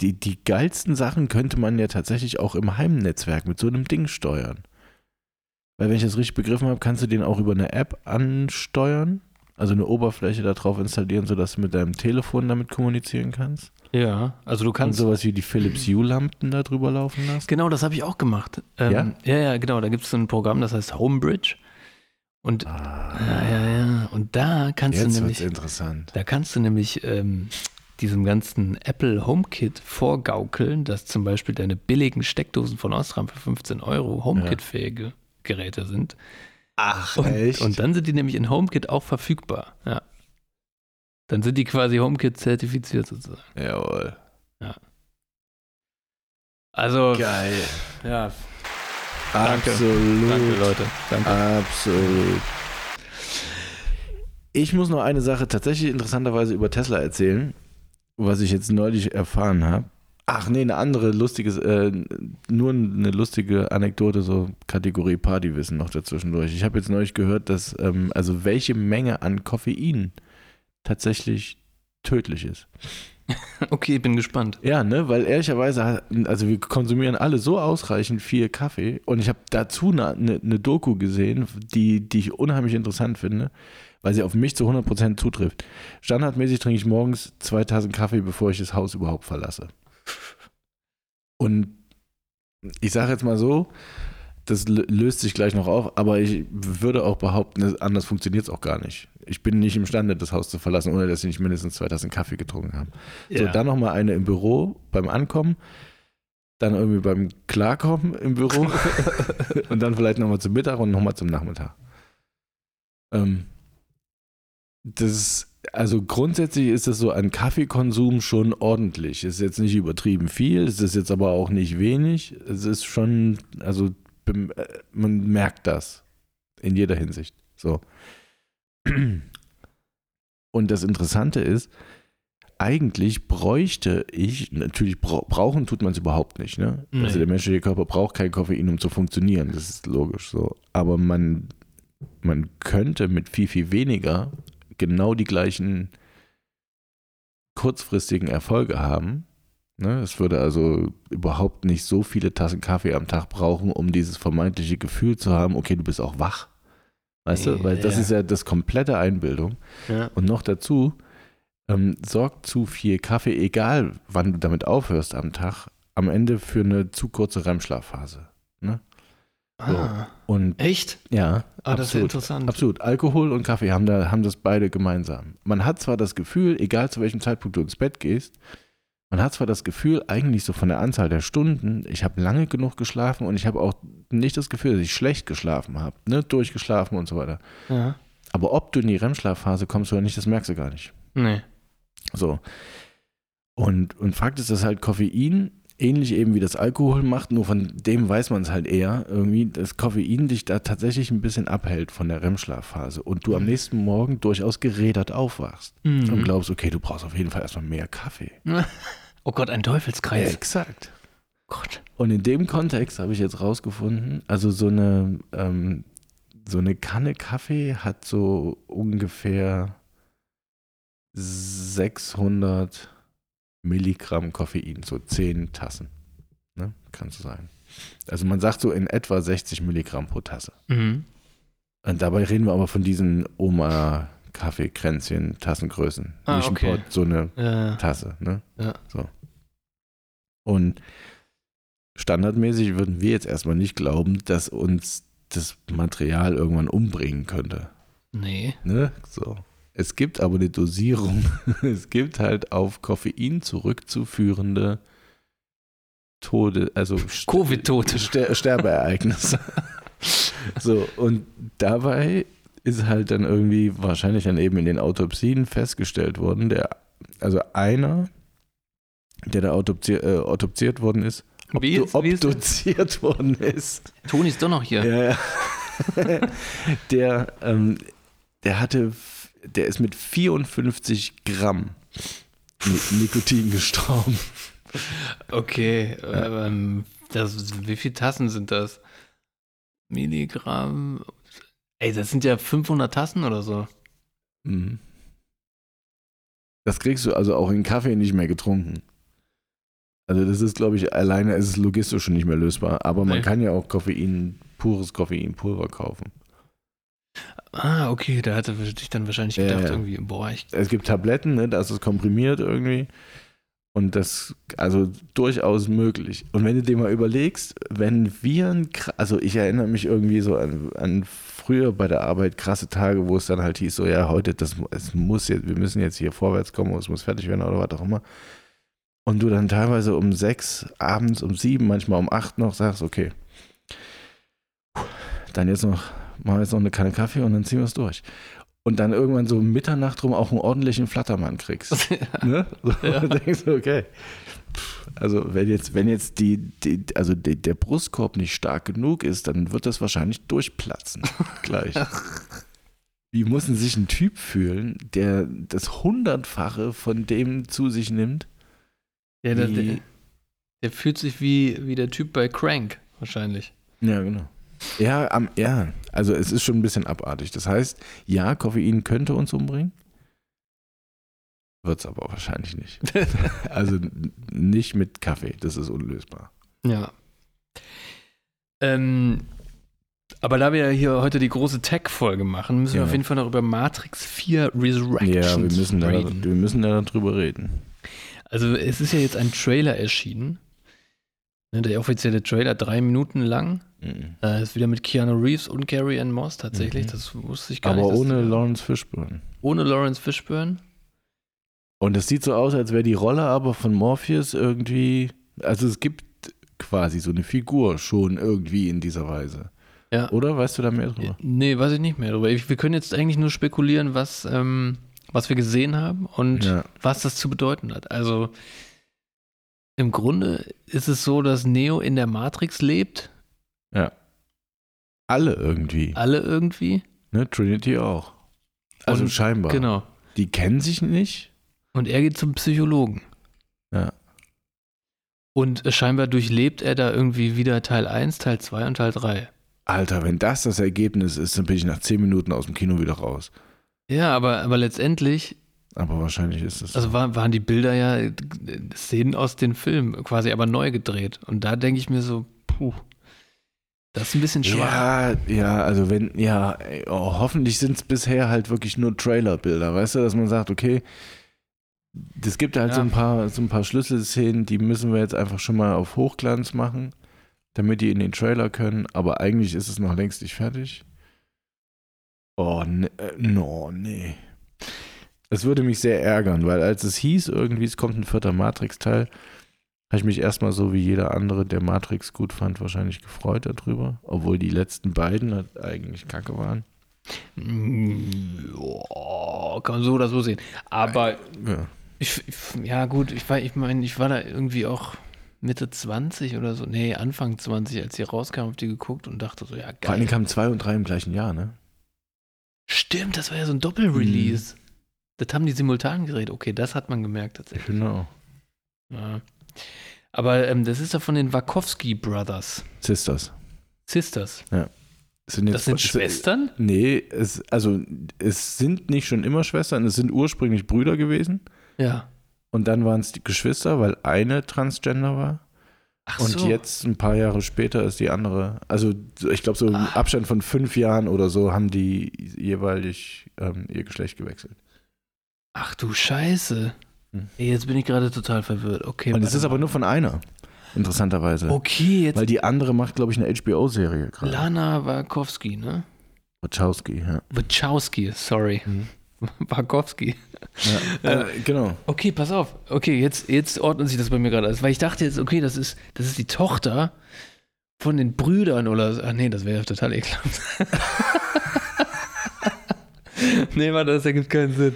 die, die geilsten Sachen könnte man ja tatsächlich auch im Heimnetzwerk mit so einem Ding steuern. Weil wenn ich das richtig begriffen habe, kannst du den auch über eine App ansteuern, also eine Oberfläche da drauf installieren, sodass du mit deinem Telefon damit kommunizieren kannst. Ja, also du Und kannst sowas wie die Philips Hue-Lampen da drüber laufen lassen. Genau, das habe ich auch gemacht. Ähm, Ja? ja? Ja, genau. Da gibt es so ein Programm, das heißt Homebridge. Und Ah, ja, ja, ja. Und da kannst jetzt du wird's nämlich, interessant. da kannst du nämlich ähm, diesem ganzen Apple HomeKit vorgaukeln, dass zum Beispiel deine billigen Steckdosen von Osram für 15 Euro HomeKit-fähige Geräte sind. Ach, Und, und dann sind die nämlich in HomeKit auch verfügbar. Ja. Dann sind die quasi HomeKit zertifiziert sozusagen. Jawohl. Also, Geil. ja, Danke. Absolut. danke Leute. Danke. Absolut. Ich muss noch eine Sache tatsächlich interessanterweise über Tesla erzählen, was ich jetzt neulich erfahren habe. Ach nee, eine andere lustige, äh, nur eine lustige Anekdote, so Kategorie Partywissen noch dazwischendurch. Ich habe jetzt neulich gehört, dass, ähm, also welche Menge an Koffein tatsächlich tödlich ist. Okay, bin gespannt. Ja, ne, weil ehrlicherweise, also wir konsumieren alle so ausreichend viel Kaffee und ich habe dazu eine ne, ne Doku gesehen, die, die ich unheimlich interessant finde, weil sie auf mich zu 100% zutrifft. Standardmäßig trinke ich morgens zwei Tassen Kaffee, bevor ich das Haus überhaupt verlasse. Und ich sage jetzt mal so, das lö- löst sich gleich noch auf, aber ich würde auch behaupten, anders funktioniert es auch gar nicht. Ich bin nicht imstande, das Haus zu verlassen, ohne dass ich nicht mindestens zwei Tassen Kaffee getrunken habe. So, dann nochmal eine im Büro beim Ankommen, dann irgendwie beim Klarkommen im Büro und dann vielleicht nochmal zum Mittag und nochmal zum Nachmittag. Ähm, das also grundsätzlich ist das so ein Kaffeekonsum schon ordentlich. Ist jetzt nicht übertrieben viel, es ist jetzt aber auch nicht wenig. Es ist schon, also äh, man merkt das in jeder Hinsicht. So. Und das Interessante ist, eigentlich bräuchte ich, natürlich bra brauchen tut man es überhaupt nicht, ne? Nee. Also der menschliche Körper braucht kein Koffein, um zu funktionieren, das ist logisch so. Aber man, man könnte mit viel, viel weniger genau die gleichen kurzfristigen Erfolge haben. Ne? Es würde also überhaupt nicht so viele Tassen Kaffee am Tag brauchen, um dieses vermeintliche Gefühl zu haben, okay, du bist auch wach. Weißt du? Weil das Ja. ist ja das komplette Einbildung. Ja. Und noch dazu ähm, sorgt zu viel Kaffee, egal wann du damit aufhörst am Tag, am Ende für eine zu kurze REM-Schlafphase. Ne? Ah, Und echt? ja, Ah, das ist absolut. interessant. Absolut. Alkohol und Kaffee haben, da, haben das beide gemeinsam. Man hat zwar das Gefühl, egal zu welchem Zeitpunkt du ins Bett gehst, man hat zwar das Gefühl, eigentlich so von der Anzahl der Stunden, ich habe lange genug geschlafen und ich habe auch nicht das Gefühl, dass ich schlecht geschlafen habe, ne, durchgeschlafen und so weiter. Ja. Aber ob du in die REM-Schlafphase kommst oder nicht, das merkst du gar nicht. Nee. So. Und, und Fakt ist, dass halt Koffein ähnlich eben wie das Alkohol macht, nur von dem weiß man es halt eher, irgendwie, dass Koffein dich da tatsächlich ein bisschen abhält von der REM-Schlafphase und du am nächsten Morgen durchaus gerädert aufwachst und Mhm. glaubst, okay, du brauchst auf jeden Fall erstmal mehr Kaffee. Oh Gott, ein Teufelskreis. exakt. Gott. Und in dem Kontext habe ich jetzt rausgefunden, also so eine, ähm, so eine Kanne Kaffee hat so ungefähr 600 Milligramm Koffein, so 10 Tassen. Ne? Kannst du sagen. Also man sagt so in etwa 60 Milligramm pro Tasse. Mhm. Und dabei reden wir aber von diesen Oma-Kaffeekränzchen, Tassengrößen. Ah, Nicht ein okay. So eine Ja. Tasse, ne? Ja. So. Und standardmäßig würden wir jetzt erstmal nicht glauben, dass uns das Material irgendwann umbringen könnte. Nee. Ne? So. Es gibt aber eine Dosierung. Es gibt halt auf Koffein zurückzuführende Tode, also Covid-Tote. Ster Sterbeereignisse. so, und dabei ist halt dann irgendwie wahrscheinlich dann eben in den Autopsien festgestellt worden, der, also einer, der da autopsi äh, autopsiert worden ist, Wie ist- wie ist- obduziert worden ist, Toni ist doch noch hier. ja, ja. der, ähm, der hatte, der ist mit 54 Gramm Ni- Nikotin gestorben. Okay. Ähm, das, wie viele Tassen sind das? Milligramm. Ey, das sind ja 500 Tassen oder so. Mhm. Das kriegst du also auch in Kaffee nicht mehr getrunken. Also das ist, glaube ich, alleine ist es logistisch schon nicht mehr lösbar. Aber man Nee. kann ja auch Koffein, pures Koffeinpulver kaufen. Ah, okay. Da hatte ich dann wahrscheinlich Ja, gedacht, ja. irgendwie, boah, ich. Es gibt Tabletten, ne, da ist es komprimiert irgendwie. Und das, also durchaus möglich. Und wenn du dir mal überlegst, wenn wir, ein, kra- also ich erinnere mich irgendwie so an, an früher bei der Arbeit krasse Tage, wo es dann halt hieß, so ja, heute, das, es muss jetzt, wir müssen jetzt hier vorwärts kommen, es muss fertig werden oder was auch immer. Und du dann teilweise um sechs, abends um sieben, manchmal um acht noch sagst, okay, dann jetzt noch, machen wir jetzt noch eine Kanne Kaffee und dann ziehen wir es durch. Und dann irgendwann so Mitternacht rum auch einen ordentlichen Flattermann kriegst. ne? So, Ja. und denkst du, okay. Also wenn jetzt, wenn jetzt die, die also die, der Brustkorb nicht stark genug ist, dann wird das wahrscheinlich durchplatzen gleich. Wie muss denn sich ein Typ fühlen, der das Hundertfache von dem zu sich nimmt? Ja, der, der, der fühlt sich wie, wie der Typ bei Crank, wahrscheinlich. Ja, genau. Ja, am, ja, also es ist schon ein bisschen abartig. Das heißt, ja, Koffein könnte uns umbringen. Wird es aber wahrscheinlich nicht. Also nicht mit Kaffee, das ist unlösbar. Ja. Ähm, aber da wir ja hier heute die große Tech-Folge machen, müssen wir Ja. auf jeden Fall noch über Matrix 4 Resurrection Ja, wir müssen, da, reden. wir müssen da drüber reden. Also es ist ja jetzt ein Trailer erschienen. Ne, Der offizielle Trailer, drei Minuten lang. Mhm. Äh, ist wieder mit Keanu Reeves und Carrie Ann Moss tatsächlich. Mhm. Das wusste ich gar Aber nicht. dass ohne Lawrence Fishburne. ohne Lawrence Fishburne. Und es sieht so aus, als wäre die Rolle aber von Morpheus irgendwie, also es gibt quasi so eine Figur schon irgendwie in dieser Weise. Ja. Oder weißt du da mehr drüber? Nee, weiß ich nicht mehr drüber. Ich- Wir können jetzt eigentlich nur spekulieren, was, ähm, was wir gesehen haben und Ja. was das zu bedeuten hat. Also im Grunde ist es so, dass Neo in der Matrix lebt, Alle irgendwie. alle irgendwie. Ne? Trinity auch. Also Und- scheinbar. Genau. Die kennen sich nicht. Und er geht zum Psychologen. Ja. Und scheinbar durchlebt er da irgendwie wieder Teil 1, Teil 2 und Teil 3. Alter, wenn das das Ergebnis ist, dann bin ich nach 10 Minuten aus dem Kino wieder raus. Ja, aber, aber letztendlich, Aber wahrscheinlich ist es. also so. war, waren die Bilder ja äh, Szenen aus den Filmen, quasi aber neu gedreht. Und da denke ich mir so, puh, das ist ein bisschen schwach. Ja, ja, also wenn, ja, ey, oh, hoffentlich sind es bisher halt wirklich nur Trailerbilder, weißt du, dass man sagt, okay, es gibt halt Ja. so ein paar, so ein paar Schlüsselszenen, die müssen wir jetzt einfach schon mal auf Hochglanz machen. damit die in den Trailer können, aber eigentlich ist es noch längst nicht fertig. Oh, ne, äh, no, nee. Das würde mich sehr ärgern, weil als es hieß, irgendwie, es kommt ein vierter Matrix-Teil, habe ich mich erstmal so wie jeder andere, der Matrix gut fand, wahrscheinlich gefreut darüber, obwohl die letzten beiden halt eigentlich kacke waren. Ja, kann man so oder so sehen. Aber Ja. ich, ich, ja gut, ich war, ich meine, ich war da irgendwie auch Mitte 20 oder so, nee, Anfang 20, als die rauskam, hab die geguckt und dachte so, ja Vor geil. Dingen kamen zwei und drei im gleichen Jahr, ne? Stimmt, das war ja so ein Doppelrelease. Mhm. Das haben die simultan geredet. Okay, das hat man gemerkt tatsächlich. Genau. Ja. Aber ähm, das ist ja von den Wachowski Brothers. Sisters. Sisters. Es sind jetzt- Das sind es- Schwestern? Nee, es, also es sind nicht schon immer Schwestern, es sind ursprünglich Brüder gewesen. Ja. Und dann waren es die Geschwister, weil eine Transgender war. Ach Und so. jetzt, ein paar Jahre später, ist die andere. Also, ich glaube, so im Ah. Abstand von fünf Jahren oder so haben die jeweilig ähm, ihr Geschlecht gewechselt. Ach du Scheiße. Hm. Ey, jetzt bin ich gerade total verwirrt. Okay. Und es ist aber nur von einer, interessanterweise. Okay, jetzt Weil die andere macht, glaube ich, eine HBO-Serie gerade. Lana Wachowski, ne? Wachowski, ja. Wachowski, sorry. Mhm. Wachowski. ja. Äh, genau. Okay, pass auf. Okay, jetzt, jetzt ordnet sich das bei mir gerade alles. Weil ich dachte jetzt, okay, das ist, das ist die Tochter von den Brüdern oder. Ah, nee, das wäre ja total ekelhaft. nee, warte, das ergibt keinen Sinn.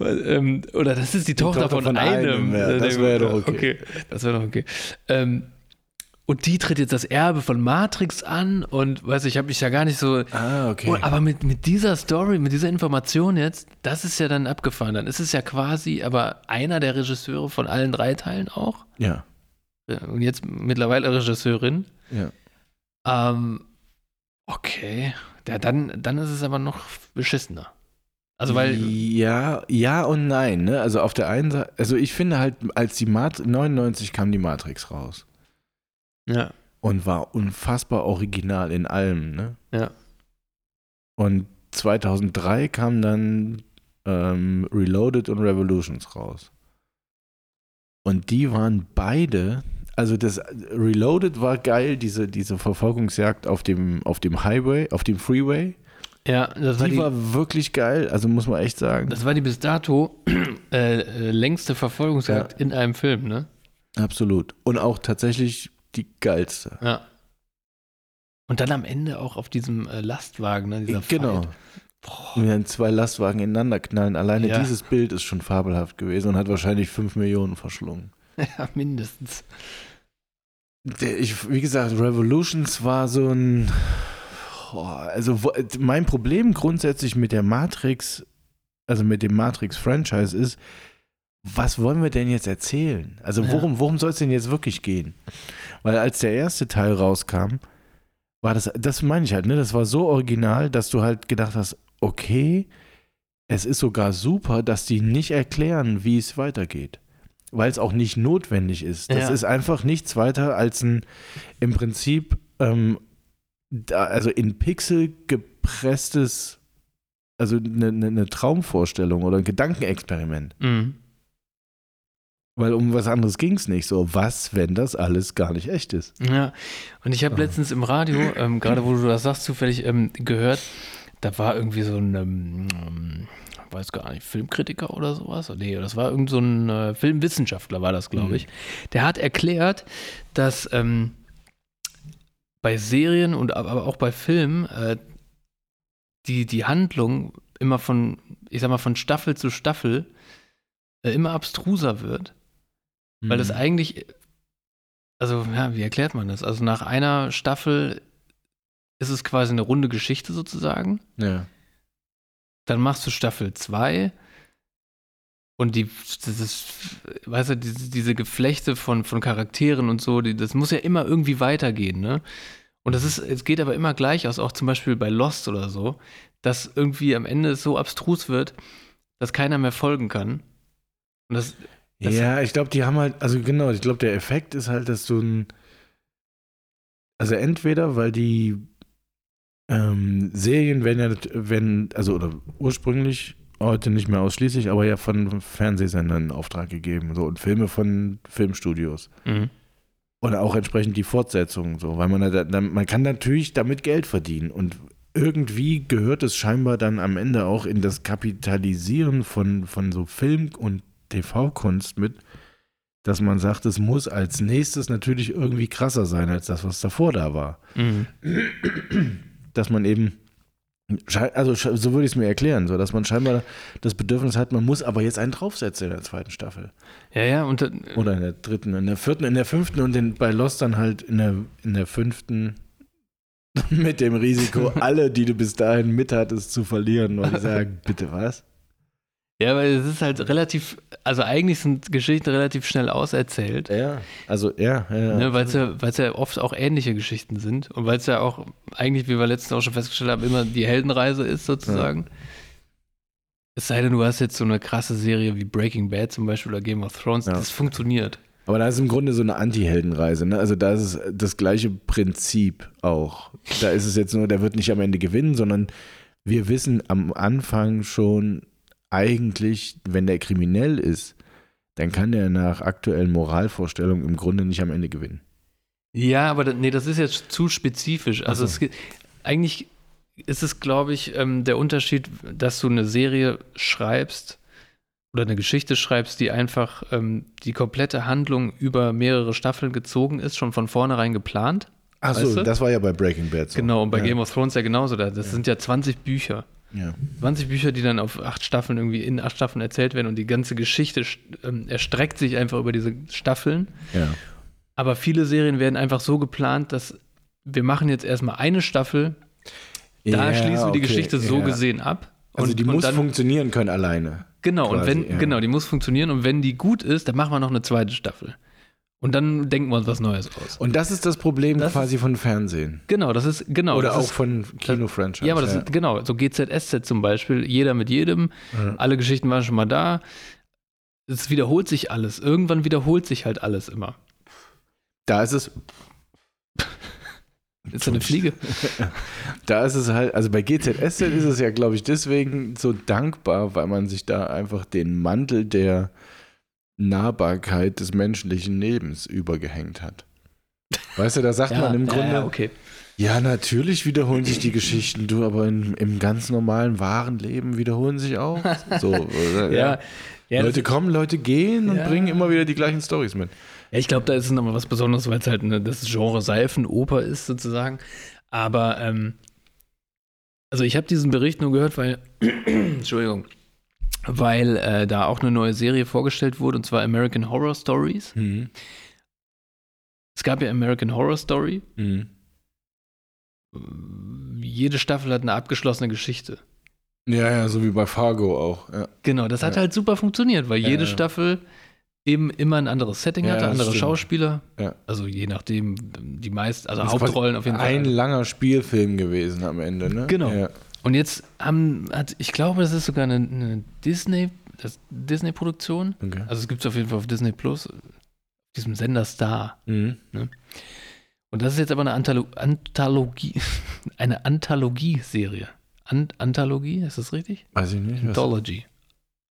Ähm, oder das ist die Tochter, Tochter von, von einem. einem, ja, das wäre doch okay. Das wäre doch okay. Ähm, und die tritt jetzt das Erbe von Matrix an und weiß ich, ich habe mich ja gar nicht so. Ah, okay. Oh, aber mit, mit dieser Story, mit dieser Information jetzt, das ist ja dann abgefahren. Dann ist es ja quasi aber einer der Regisseure von allen drei Teilen auch. ja, Ja, Und jetzt mittlerweile Regisseurin. ja. Ähm, okay. Ja, dann, dann ist es aber noch beschissener. Also weil. Ja, ja und nein, ne? Also auf der einen Seite, also ich finde halt, als die Mat 99 kam die Matrix raus Ja. und war unfassbar original in allem, ne? Ja. Und 2003 kam dann ähm, Reloaded und Revolutions raus. Und die waren beide, also das Reloaded war geil, diese, diese Verfolgungsjagd auf dem, auf dem Highway, auf dem Freeway. Ja, das war, Die die, war wirklich geil, also muss man echt sagen. das war die bis dato äh, äh, längste Verfolgungsjagd in einem Film, ne? Absolut. Und auch tatsächlich die geilste. Ja. Und dann am Ende auch auf diesem äh, Lastwagen, ne? Dieser Genau. Fight. Boah. Wenn zwei Lastwagen ineinander knallen. Alleine Ja. dieses Bild ist schon fabelhaft gewesen und hat wahrscheinlich 5 Millionen verschlungen. Ja, mindestens. Der, ich, wie gesagt, Revolutions war so ein. Boah, also wo, mein Problem grundsätzlich mit der Matrix, also mit dem Matrix-Franchise ist, was wollen wir denn jetzt erzählen? Also Ja. worum, worum soll es denn jetzt wirklich gehen? Weil als der erste Teil rauskam, war das, das meine ich halt, ne? Das war so original, dass du halt gedacht hast, okay, es ist sogar super, dass die nicht erklären, wie es weitergeht. Weil es auch nicht notwendig ist. Das Ja. ist einfach nichts weiter als ein im Prinzip ähm, da, also in Pixel gepresstes, also eine, eine, eine Traumvorstellung oder ein Gedankenexperiment. Mhm. Weil um was anderes ging es nicht. So, was, wenn das alles gar nicht echt ist? Ja, und ich habe Ah. letztens im Radio, ähm, gerade wo du das sagst, zufällig ähm, gehört, da war irgendwie so ein, ähm, ähm, weiß gar nicht, Filmkritiker oder sowas. Nee, das war irgend so ein äh, Filmwissenschaftler, war das, glaube Mhm. ich. Der hat erklärt, dass ähm, bei Serien und ab- aber auch bei Filmen äh, die, die Handlung immer von, ich sag mal, von Staffel zu Staffel äh, immer abstruser wird. Weil Mhm. das eigentlich, also ja, wie erklärt man das? Also nach einer Staffel ist es quasi eine runde Geschichte sozusagen. Ja. Dann machst du Staffel 2 und die, ist, weißt du, diese, diese Geflechte von, von Charakteren und so, die, das muss ja immer irgendwie weitergehen, ne? Und das ist, es geht aber immer gleich aus, auch zum Beispiel bei Lost oder so, dass irgendwie am Ende es so abstrus wird, dass keiner mehr folgen kann. Und das, Das- ja, ich glaube, die haben halt, also genau, ich glaube, der Effekt ist halt, dass du ein, also entweder, weil die ähm, Serien werden ja, wenn, also oder ursprünglich, heute nicht mehr ausschließlich, aber ja von Fernsehsendern in Auftrag gegeben, so und Filme von Filmstudios. mhm. Oder auch entsprechend die Fortsetzung, so, weil man, da, man kann natürlich damit Geld verdienen und irgendwie gehört es scheinbar dann am Ende auch in das Kapitalisieren von, von so Film- und TV-Kunst mit, dass man sagt, es muss als nächstes natürlich irgendwie krasser sein als das, was davor da war. Mhm. Dass man eben, also so würde ich es mir erklären, so dass man scheinbar das Bedürfnis hat, man muss aber jetzt einen draufsetzen in der zweiten Staffel. Ja, ja, und äh, Oder in der dritten, in der vierten, in der fünften und in, bei Lost dann halt in der, in der fünften mit dem Risiko, alle, die du bis dahin mit hattest, zu verlieren. Und sagen, bitte was? Ja, weil es ist halt relativ, also eigentlich sind Geschichten relativ schnell auserzählt. Ja, also ja, ja. ja. Ne, weil es ja, ja oft auch ähnliche Geschichten sind und weil es ja auch eigentlich, wie wir letztens auch schon festgestellt haben, immer die Heldenreise ist sozusagen. Es sei denn, du hast jetzt so eine krasse Serie wie Breaking Bad zum Beispiel oder Game of Thrones, Ja. das funktioniert. Aber da ist im Grunde so eine Anti-Heldenreise. Ne? Also da ist es das gleiche Prinzip auch. Da ist es jetzt nur, der wird nicht am Ende gewinnen, sondern wir wissen am Anfang schon eigentlich, wenn der kriminell ist, dann kann der nach aktuellen Moralvorstellungen im Grunde nicht am Ende gewinnen. Ja, aber nee, das ist jetzt zu spezifisch. Also so. es, eigentlich ist es, glaube ich, ähm, der Unterschied, dass du eine Serie schreibst oder eine Geschichte schreibst, die einfach ähm, die komplette Handlung über mehrere Staffeln gezogen ist, schon von vornherein geplant. Achso, das war ja bei Breaking Bad so. Genau, und bei ja. Game of Thrones ja genauso. Da. Das sind ja 20 Bücher. Ja. 20 Bücher, die dann auf acht Staffeln irgendwie in acht Staffeln erzählt werden und die ganze Geschichte ähm, erstreckt sich einfach über diese Staffeln. ja. Aber viele Serien werden einfach so geplant, dass wir machen jetzt erstmal eine Staffel, da Ja, schließen wir die okay, Geschichte so gesehen ab. Also die und muss dann, funktionieren können alleine. Genau, und quasi, wenn, ja. genau, die muss funktionieren und wenn die gut ist, dann machen wir noch eine zweite Staffel. Und dann denken wir uns was Neues aus. Und das ist das Problem Das quasi von Fernsehen. Genau, das ist, genau. Oder auch ist, von Kino-Franchise. Ja, aber das ist, genau, so GZSZ zum Beispiel, jeder mit jedem, Ja. alle Geschichten waren schon mal da. Es wiederholt sich alles. Irgendwann wiederholt sich halt alles immer. Da ist es, Ist da eine Fliege? da ist es halt, also bei GZSZ ist es ja, glaube ich, deswegen so dankbar, weil man sich da einfach den Mantel der Nahbarkeit des menschlichen Lebens übergehängt hat. Weißt du, da sagt man im Grunde, ja, okay. ja, natürlich wiederholen sich die Geschichten, du, aber in, im ganz normalen, wahren Leben wiederholen sich auch. So, oder? Ja, ja, Leute kommen, Leute gehen und Ja. bringen immer wieder die gleichen Stories mit. ja ich glaube, da ist es nochmal was Besonderes, weil es halt eine, das Genre Seifenoper ist, sozusagen. Aber, ähm, also ich habe diesen Bericht nur gehört, weil, Entschuldigung, weil äh, da auch eine neue Serie vorgestellt wurde, und zwar American Horror Stories. Mhm. Es gab ja American Horror Story. Mhm. Jede Staffel hat eine abgeschlossene Geschichte. Ja, ja, so wie bei Fargo auch. Ja. Genau, das hat Ja. halt super funktioniert, weil jede ja. Staffel eben immer ein anderes Setting hatte, andere stimmt. Schauspieler. Also je nachdem, die meist, also Hauptrollen auf jeden Fall. Ein langer Spielfilm gewesen am Ende, ne? Genau. Und jetzt haben, hat, ich glaube, das ist sogar eine, eine Disney, das Disney-Produktion. Okay. Also es gibt es auf jeden Fall auf Disney Plus, auf diesem Sender Star. Mhm. Und das ist jetzt aber eine Antholo Anthologie, eine Anthologie-Serie. An Anthologie, ist das richtig? Weiß ich nicht. Was, Anthology.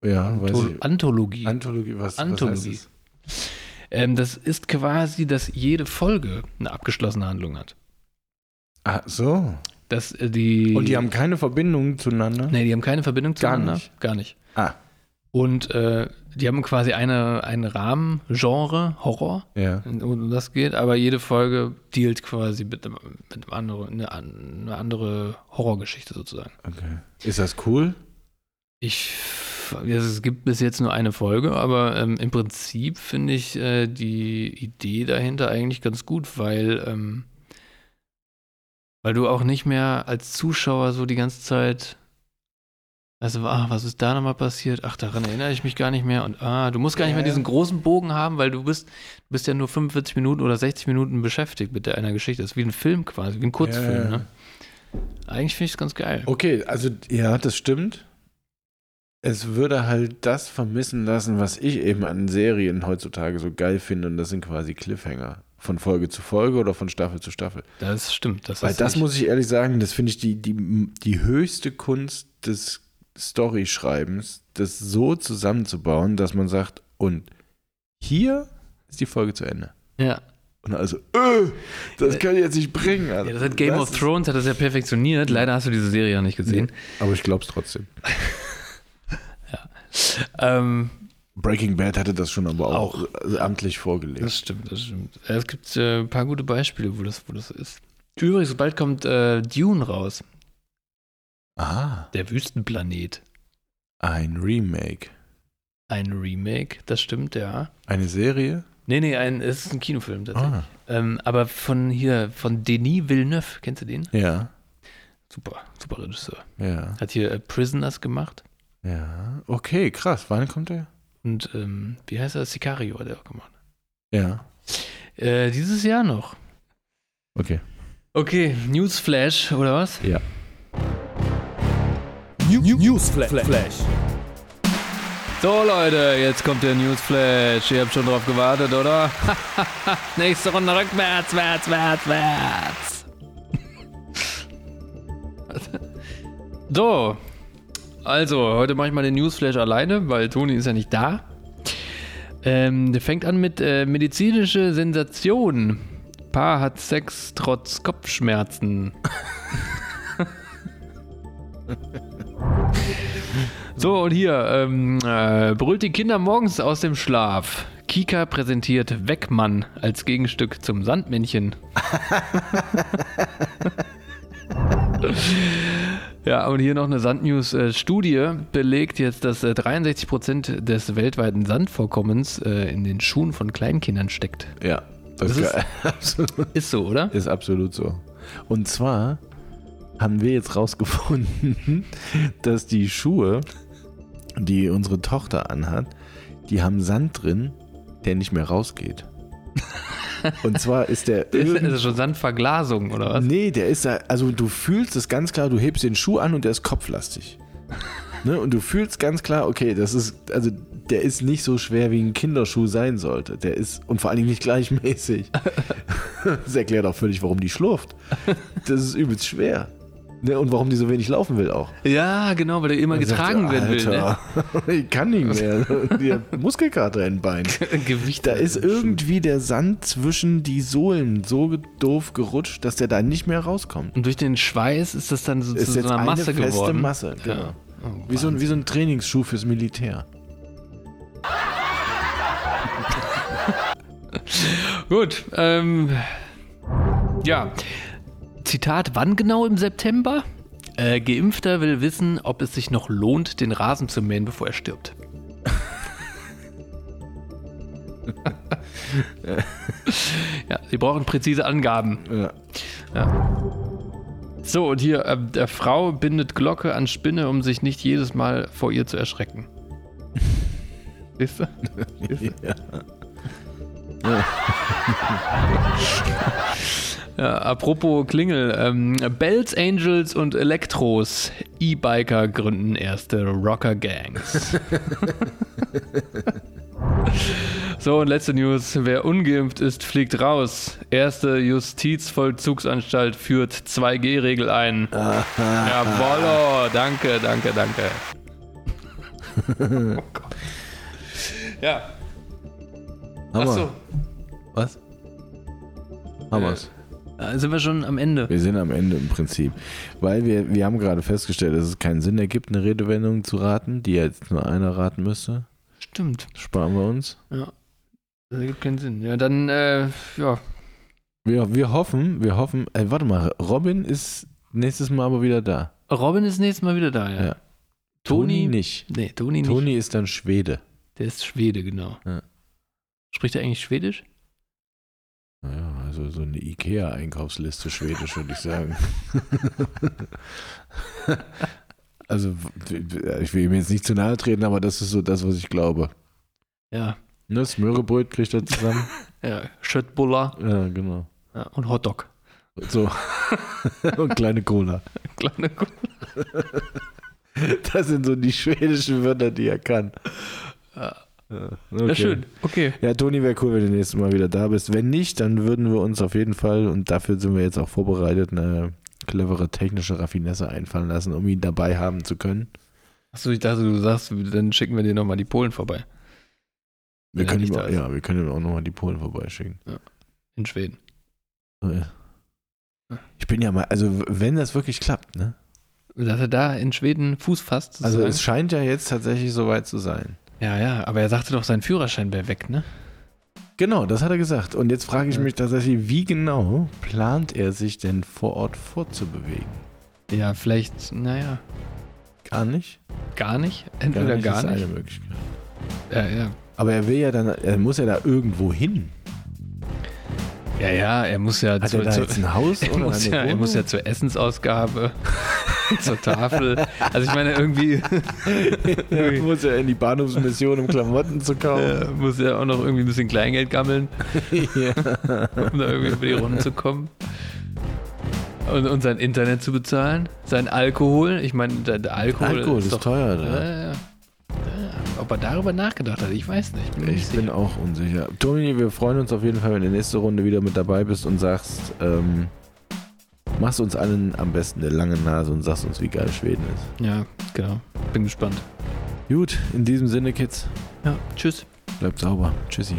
ja, weiß Anthol ich. Anthologie. Anthologie, was, Anthologie. was heißt das? Ähm, das ist quasi, dass jede Folge eine abgeschlossene Handlung hat. Ah, so. Dass äh, die. Und die haben keine Verbindung zueinander? Nee, die haben keine Verbindung Gar zueinander. nicht. Gar nicht. Ah, Und äh, die haben quasi eine, einen Rahmen, Genre, Horror, ja. um das geht, aber jede Folge dealt quasi mit, einem- mit einem anderen, eine, eine andere Horrorgeschichte sozusagen. Okay. Ist das cool? Ich, ja, es gibt bis jetzt nur eine Folge, aber ähm, im Prinzip finde ich äh, die Idee dahinter eigentlich ganz gut, weil, ähm, weil du auch nicht mehr als Zuschauer so die ganze Zeit, also, ah, was ist da nochmal passiert? Ach, daran erinnere ich mich gar nicht mehr. Und ah, du musst gar nicht mehr diesen großen Bogen haben, weil du bist, du bist ja nur 45 Minuten oder 60 Minuten beschäftigt mit der, einer Geschichte. Das ist wie ein Film quasi, wie ein Kurzfilm, Ja. ne? Eigentlich finde ich es ganz geil. Okay, also ja, das stimmt. Es würde halt das vermissen lassen, was ich eben an Serien heutzutage so geil finde, und das sind quasi Cliffhanger. Von Folge zu Folge oder von Staffel zu Staffel. Das stimmt. Das Weil das nicht- muss ich ehrlich sagen, das finde ich die, die, die höchste Kunst des Storyschreibens, das so zusammenzubauen, dass man sagt, und hier ist die Folge zu Ende. Ja. Und also, äh, das kann ich jetzt nicht bringen. Ja, das hat Game of Thrones hat das ja perfektioniert. Leider hast du diese Serie ja nicht gesehen. Aber ich glaube es trotzdem. Ähm, Breaking Bad hatte das schon aber auch, Auch. amtlich vorgelegt. das stimmt, das stimmt. Es gibt äh, ein paar gute Beispiele, wo das, wo das ist. Übrigens, bald kommt äh, Dune raus. ah, Der Wüstenplanet. ein Remake. Ein Remake, das stimmt, ja. Eine Serie? Nee, nee, ein, es ist ein Kinofilm tatsächlich. Ah, Ähm, aber von hier, von Denis Villeneuve, kennst du den? ja, Super, super Regisseur. ja, Hat hier äh, Prisoners gemacht ja. Okay, krass. Wann kommt der? Und ähm, wie heißt er? Sicario hat er auch gemacht. Ja. Äh, dieses Jahr noch. Okay. Okay, Newsflash oder was? Ja. New, New, Newsflash. So Leute, jetzt kommt der Newsflash. Ihr habt schon drauf gewartet, oder? Nächste Runde rückwärts, wärts, wärts, wärts. so, also heute mache ich mal den Newsflash alleine, weil Toni ist ja nicht da. Ähm, der fängt an mit äh, medizinische Sensation. Paar hat Sex trotz Kopfschmerzen. So, und hier, ähm, äh, brüllt die Kinder morgens aus dem Schlaf. Kika präsentiert Weckmann als Gegenstück zum Sandmännchen. ja, und hier noch eine Sandnews-Studie belegt jetzt, dass äh, 63% des weltweiten Sandvorkommens äh, in den Schuhen von Kleinkindern steckt. Ja. Das, Das ist, ist- absolut, Ist so, oder? ist absolut so. Und zwar haben wir jetzt rausgefunden, dass die Schuhe, die unsere Tochter anhat, die haben Sand drin, der nicht mehr rausgeht. Und zwar ist der Ist, ist das schon Sandverglasung, oder was? Nee, der ist da, also du fühlst es ganz klar, du hebst den Schuh an und der ist kopflastig. ne? Und du fühlst ganz klar, okay, das ist, also der ist nicht so schwer, wie ein Kinderschuh sein sollte. Der ist, und vor allen Dingen nicht gleichmäßig. das erklärt auch völlig, warum die schlurft. Das ist übelst schwer. Ne? Und warum die so wenig laufen will auch. Ja, genau, weil der immer Dann sagt getragen er, werden will. Ne? Alter, ich kann nicht mehr. Die hat Muskelkater in Beinen. Gewicht. Da ist irgendwie der Sand zwischen die Sohlen so doof gerutscht, dass der da nicht mehr rauskommt. Und durch den Schweiß ist das dann so ist zu so einer eine Masse feste geworden. Masse, genau. Ja. Oh, Wie so, ein, wie so ein Trainingsschuh fürs Militär. Gut. Ähm, ja. Zitat, wann genau im September? Äh, Geimpfter will wissen, ob es sich noch lohnt, den Rasen zu mähen, bevor er stirbt. ja, Sie brauchen präzise Angaben. Ja. Ja. So, und hier, äh, der Frau bindet Glocke an Spinne, um sich nicht jedes Mal vor ihr zu erschrecken. Siehst du? Ja. Ja, apropos Klingel, ähm, Bells, Angels und Elektros, E-Biker gründen erste Rocker-Gangs. so, und letzte News. Wer ungeimpft ist, fliegt raus. Erste Justizvollzugsanstalt führt 2G-Regel ein. Jawollo, danke, danke, danke. oh Gott. Ja, Hammer. achso, Was? Hammer's. Da sind wir schon am Ende. Wir sind am Ende im Prinzip. Weil wir, wir haben gerade festgestellt, dass es keinen Sinn ergibt, eine Redewendung zu raten, die jetzt nur einer raten müsste. Stimmt. Sparen wir uns. Ja. Das ergibt keinen Sinn. Ja, dann, äh, ja. Wir, wir hoffen, wir hoffen, äh, warte mal, Robin ist nächstes Mal aber wieder da. Robin ist nächstes Mal wieder da, ja. Ja. Toni, Toni nicht. Nee, Toni nicht. Toni ist dann Schwede. Der ist Schwede, genau. Ja. Spricht er eigentlich Schwedisch? Ja, also so eine Ikea-Einkaufsliste schwedisch, würde ich sagen. also, ich will ihm jetzt nicht zu nahe treten, aber das ist so das, was ich glaube. Ja. Ne, Smörrebröt kriegt er zusammen. Ja, Schöttbuller ja, genau. ja, und Hotdog. So. Und kleine Cola. Kleine Kuh. Das sind so die schwedischen Wörter, die er kann. Ja. Ja, Ja, okay. schön. Okay. Ja, Toni, wäre cool, wenn du nächstes Mal wieder da bist. Wenn nicht, dann würden wir uns auf jeden Fall, und dafür sind wir jetzt auch vorbereitet, eine clevere technische Raffinesse einfallen lassen, um ihn dabei haben zu können. Achso, ich dachte, du sagst, dann schicken wir dir nochmal die Polen vorbei. Wir können, ihm, ja, wir können ihm auch nochmal die Polen vorbeischicken. in Schweden. Ich bin ja mal, also wenn das wirklich klappt, ne? Dass er da in Schweden Fuß fasst. Also es scheint ja jetzt tatsächlich soweit zu sein. Ja, ja, aber er sagte doch, sein Führerschein wäre weg, ne? Genau, das hat er gesagt. Und jetzt frage ich mich tatsächlich, wie genau plant er sich denn vor Ort vorzubewegen? Ja, vielleicht, naja, Gar nicht? gar nicht. Entweder gar ist nicht. eine Möglichkeit. Ja, ja. Aber er will ja dann, er muss ja da irgendwo hin. Ja, ja, er muss ja Hat zu, er zu, ein Haus er, oder muss ja, er muss ja zur Essensausgabe, zur Tafel. Also ich meine, irgendwie er muss ja in die Bahnhofsmission, um Klamotten zu kaufen. äh, muss er auch noch irgendwie ein bisschen Kleingeld gammeln, ja. um da irgendwie über die Runden zu kommen. Und, und sein Internet zu bezahlen, sein Alkohol. Ich meine, der, der Alkohol, Alkohol ist ist doch teuer Ja, da. ja, ja. Ob er darüber nachgedacht hat, ich weiß nicht. Bin Ich nicht bin auch unsicher. Toni, wir freuen uns auf jeden Fall, wenn du nächste Runde wieder mit dabei bist und sagst, ähm, machst uns allen am besten eine lange Nase und sagst uns, wie geil Schweden ist. Ja, genau. Bin gespannt. Gut, in diesem Sinne, Kids, Ja, tschüss. bleibt sauber. Tschüssi.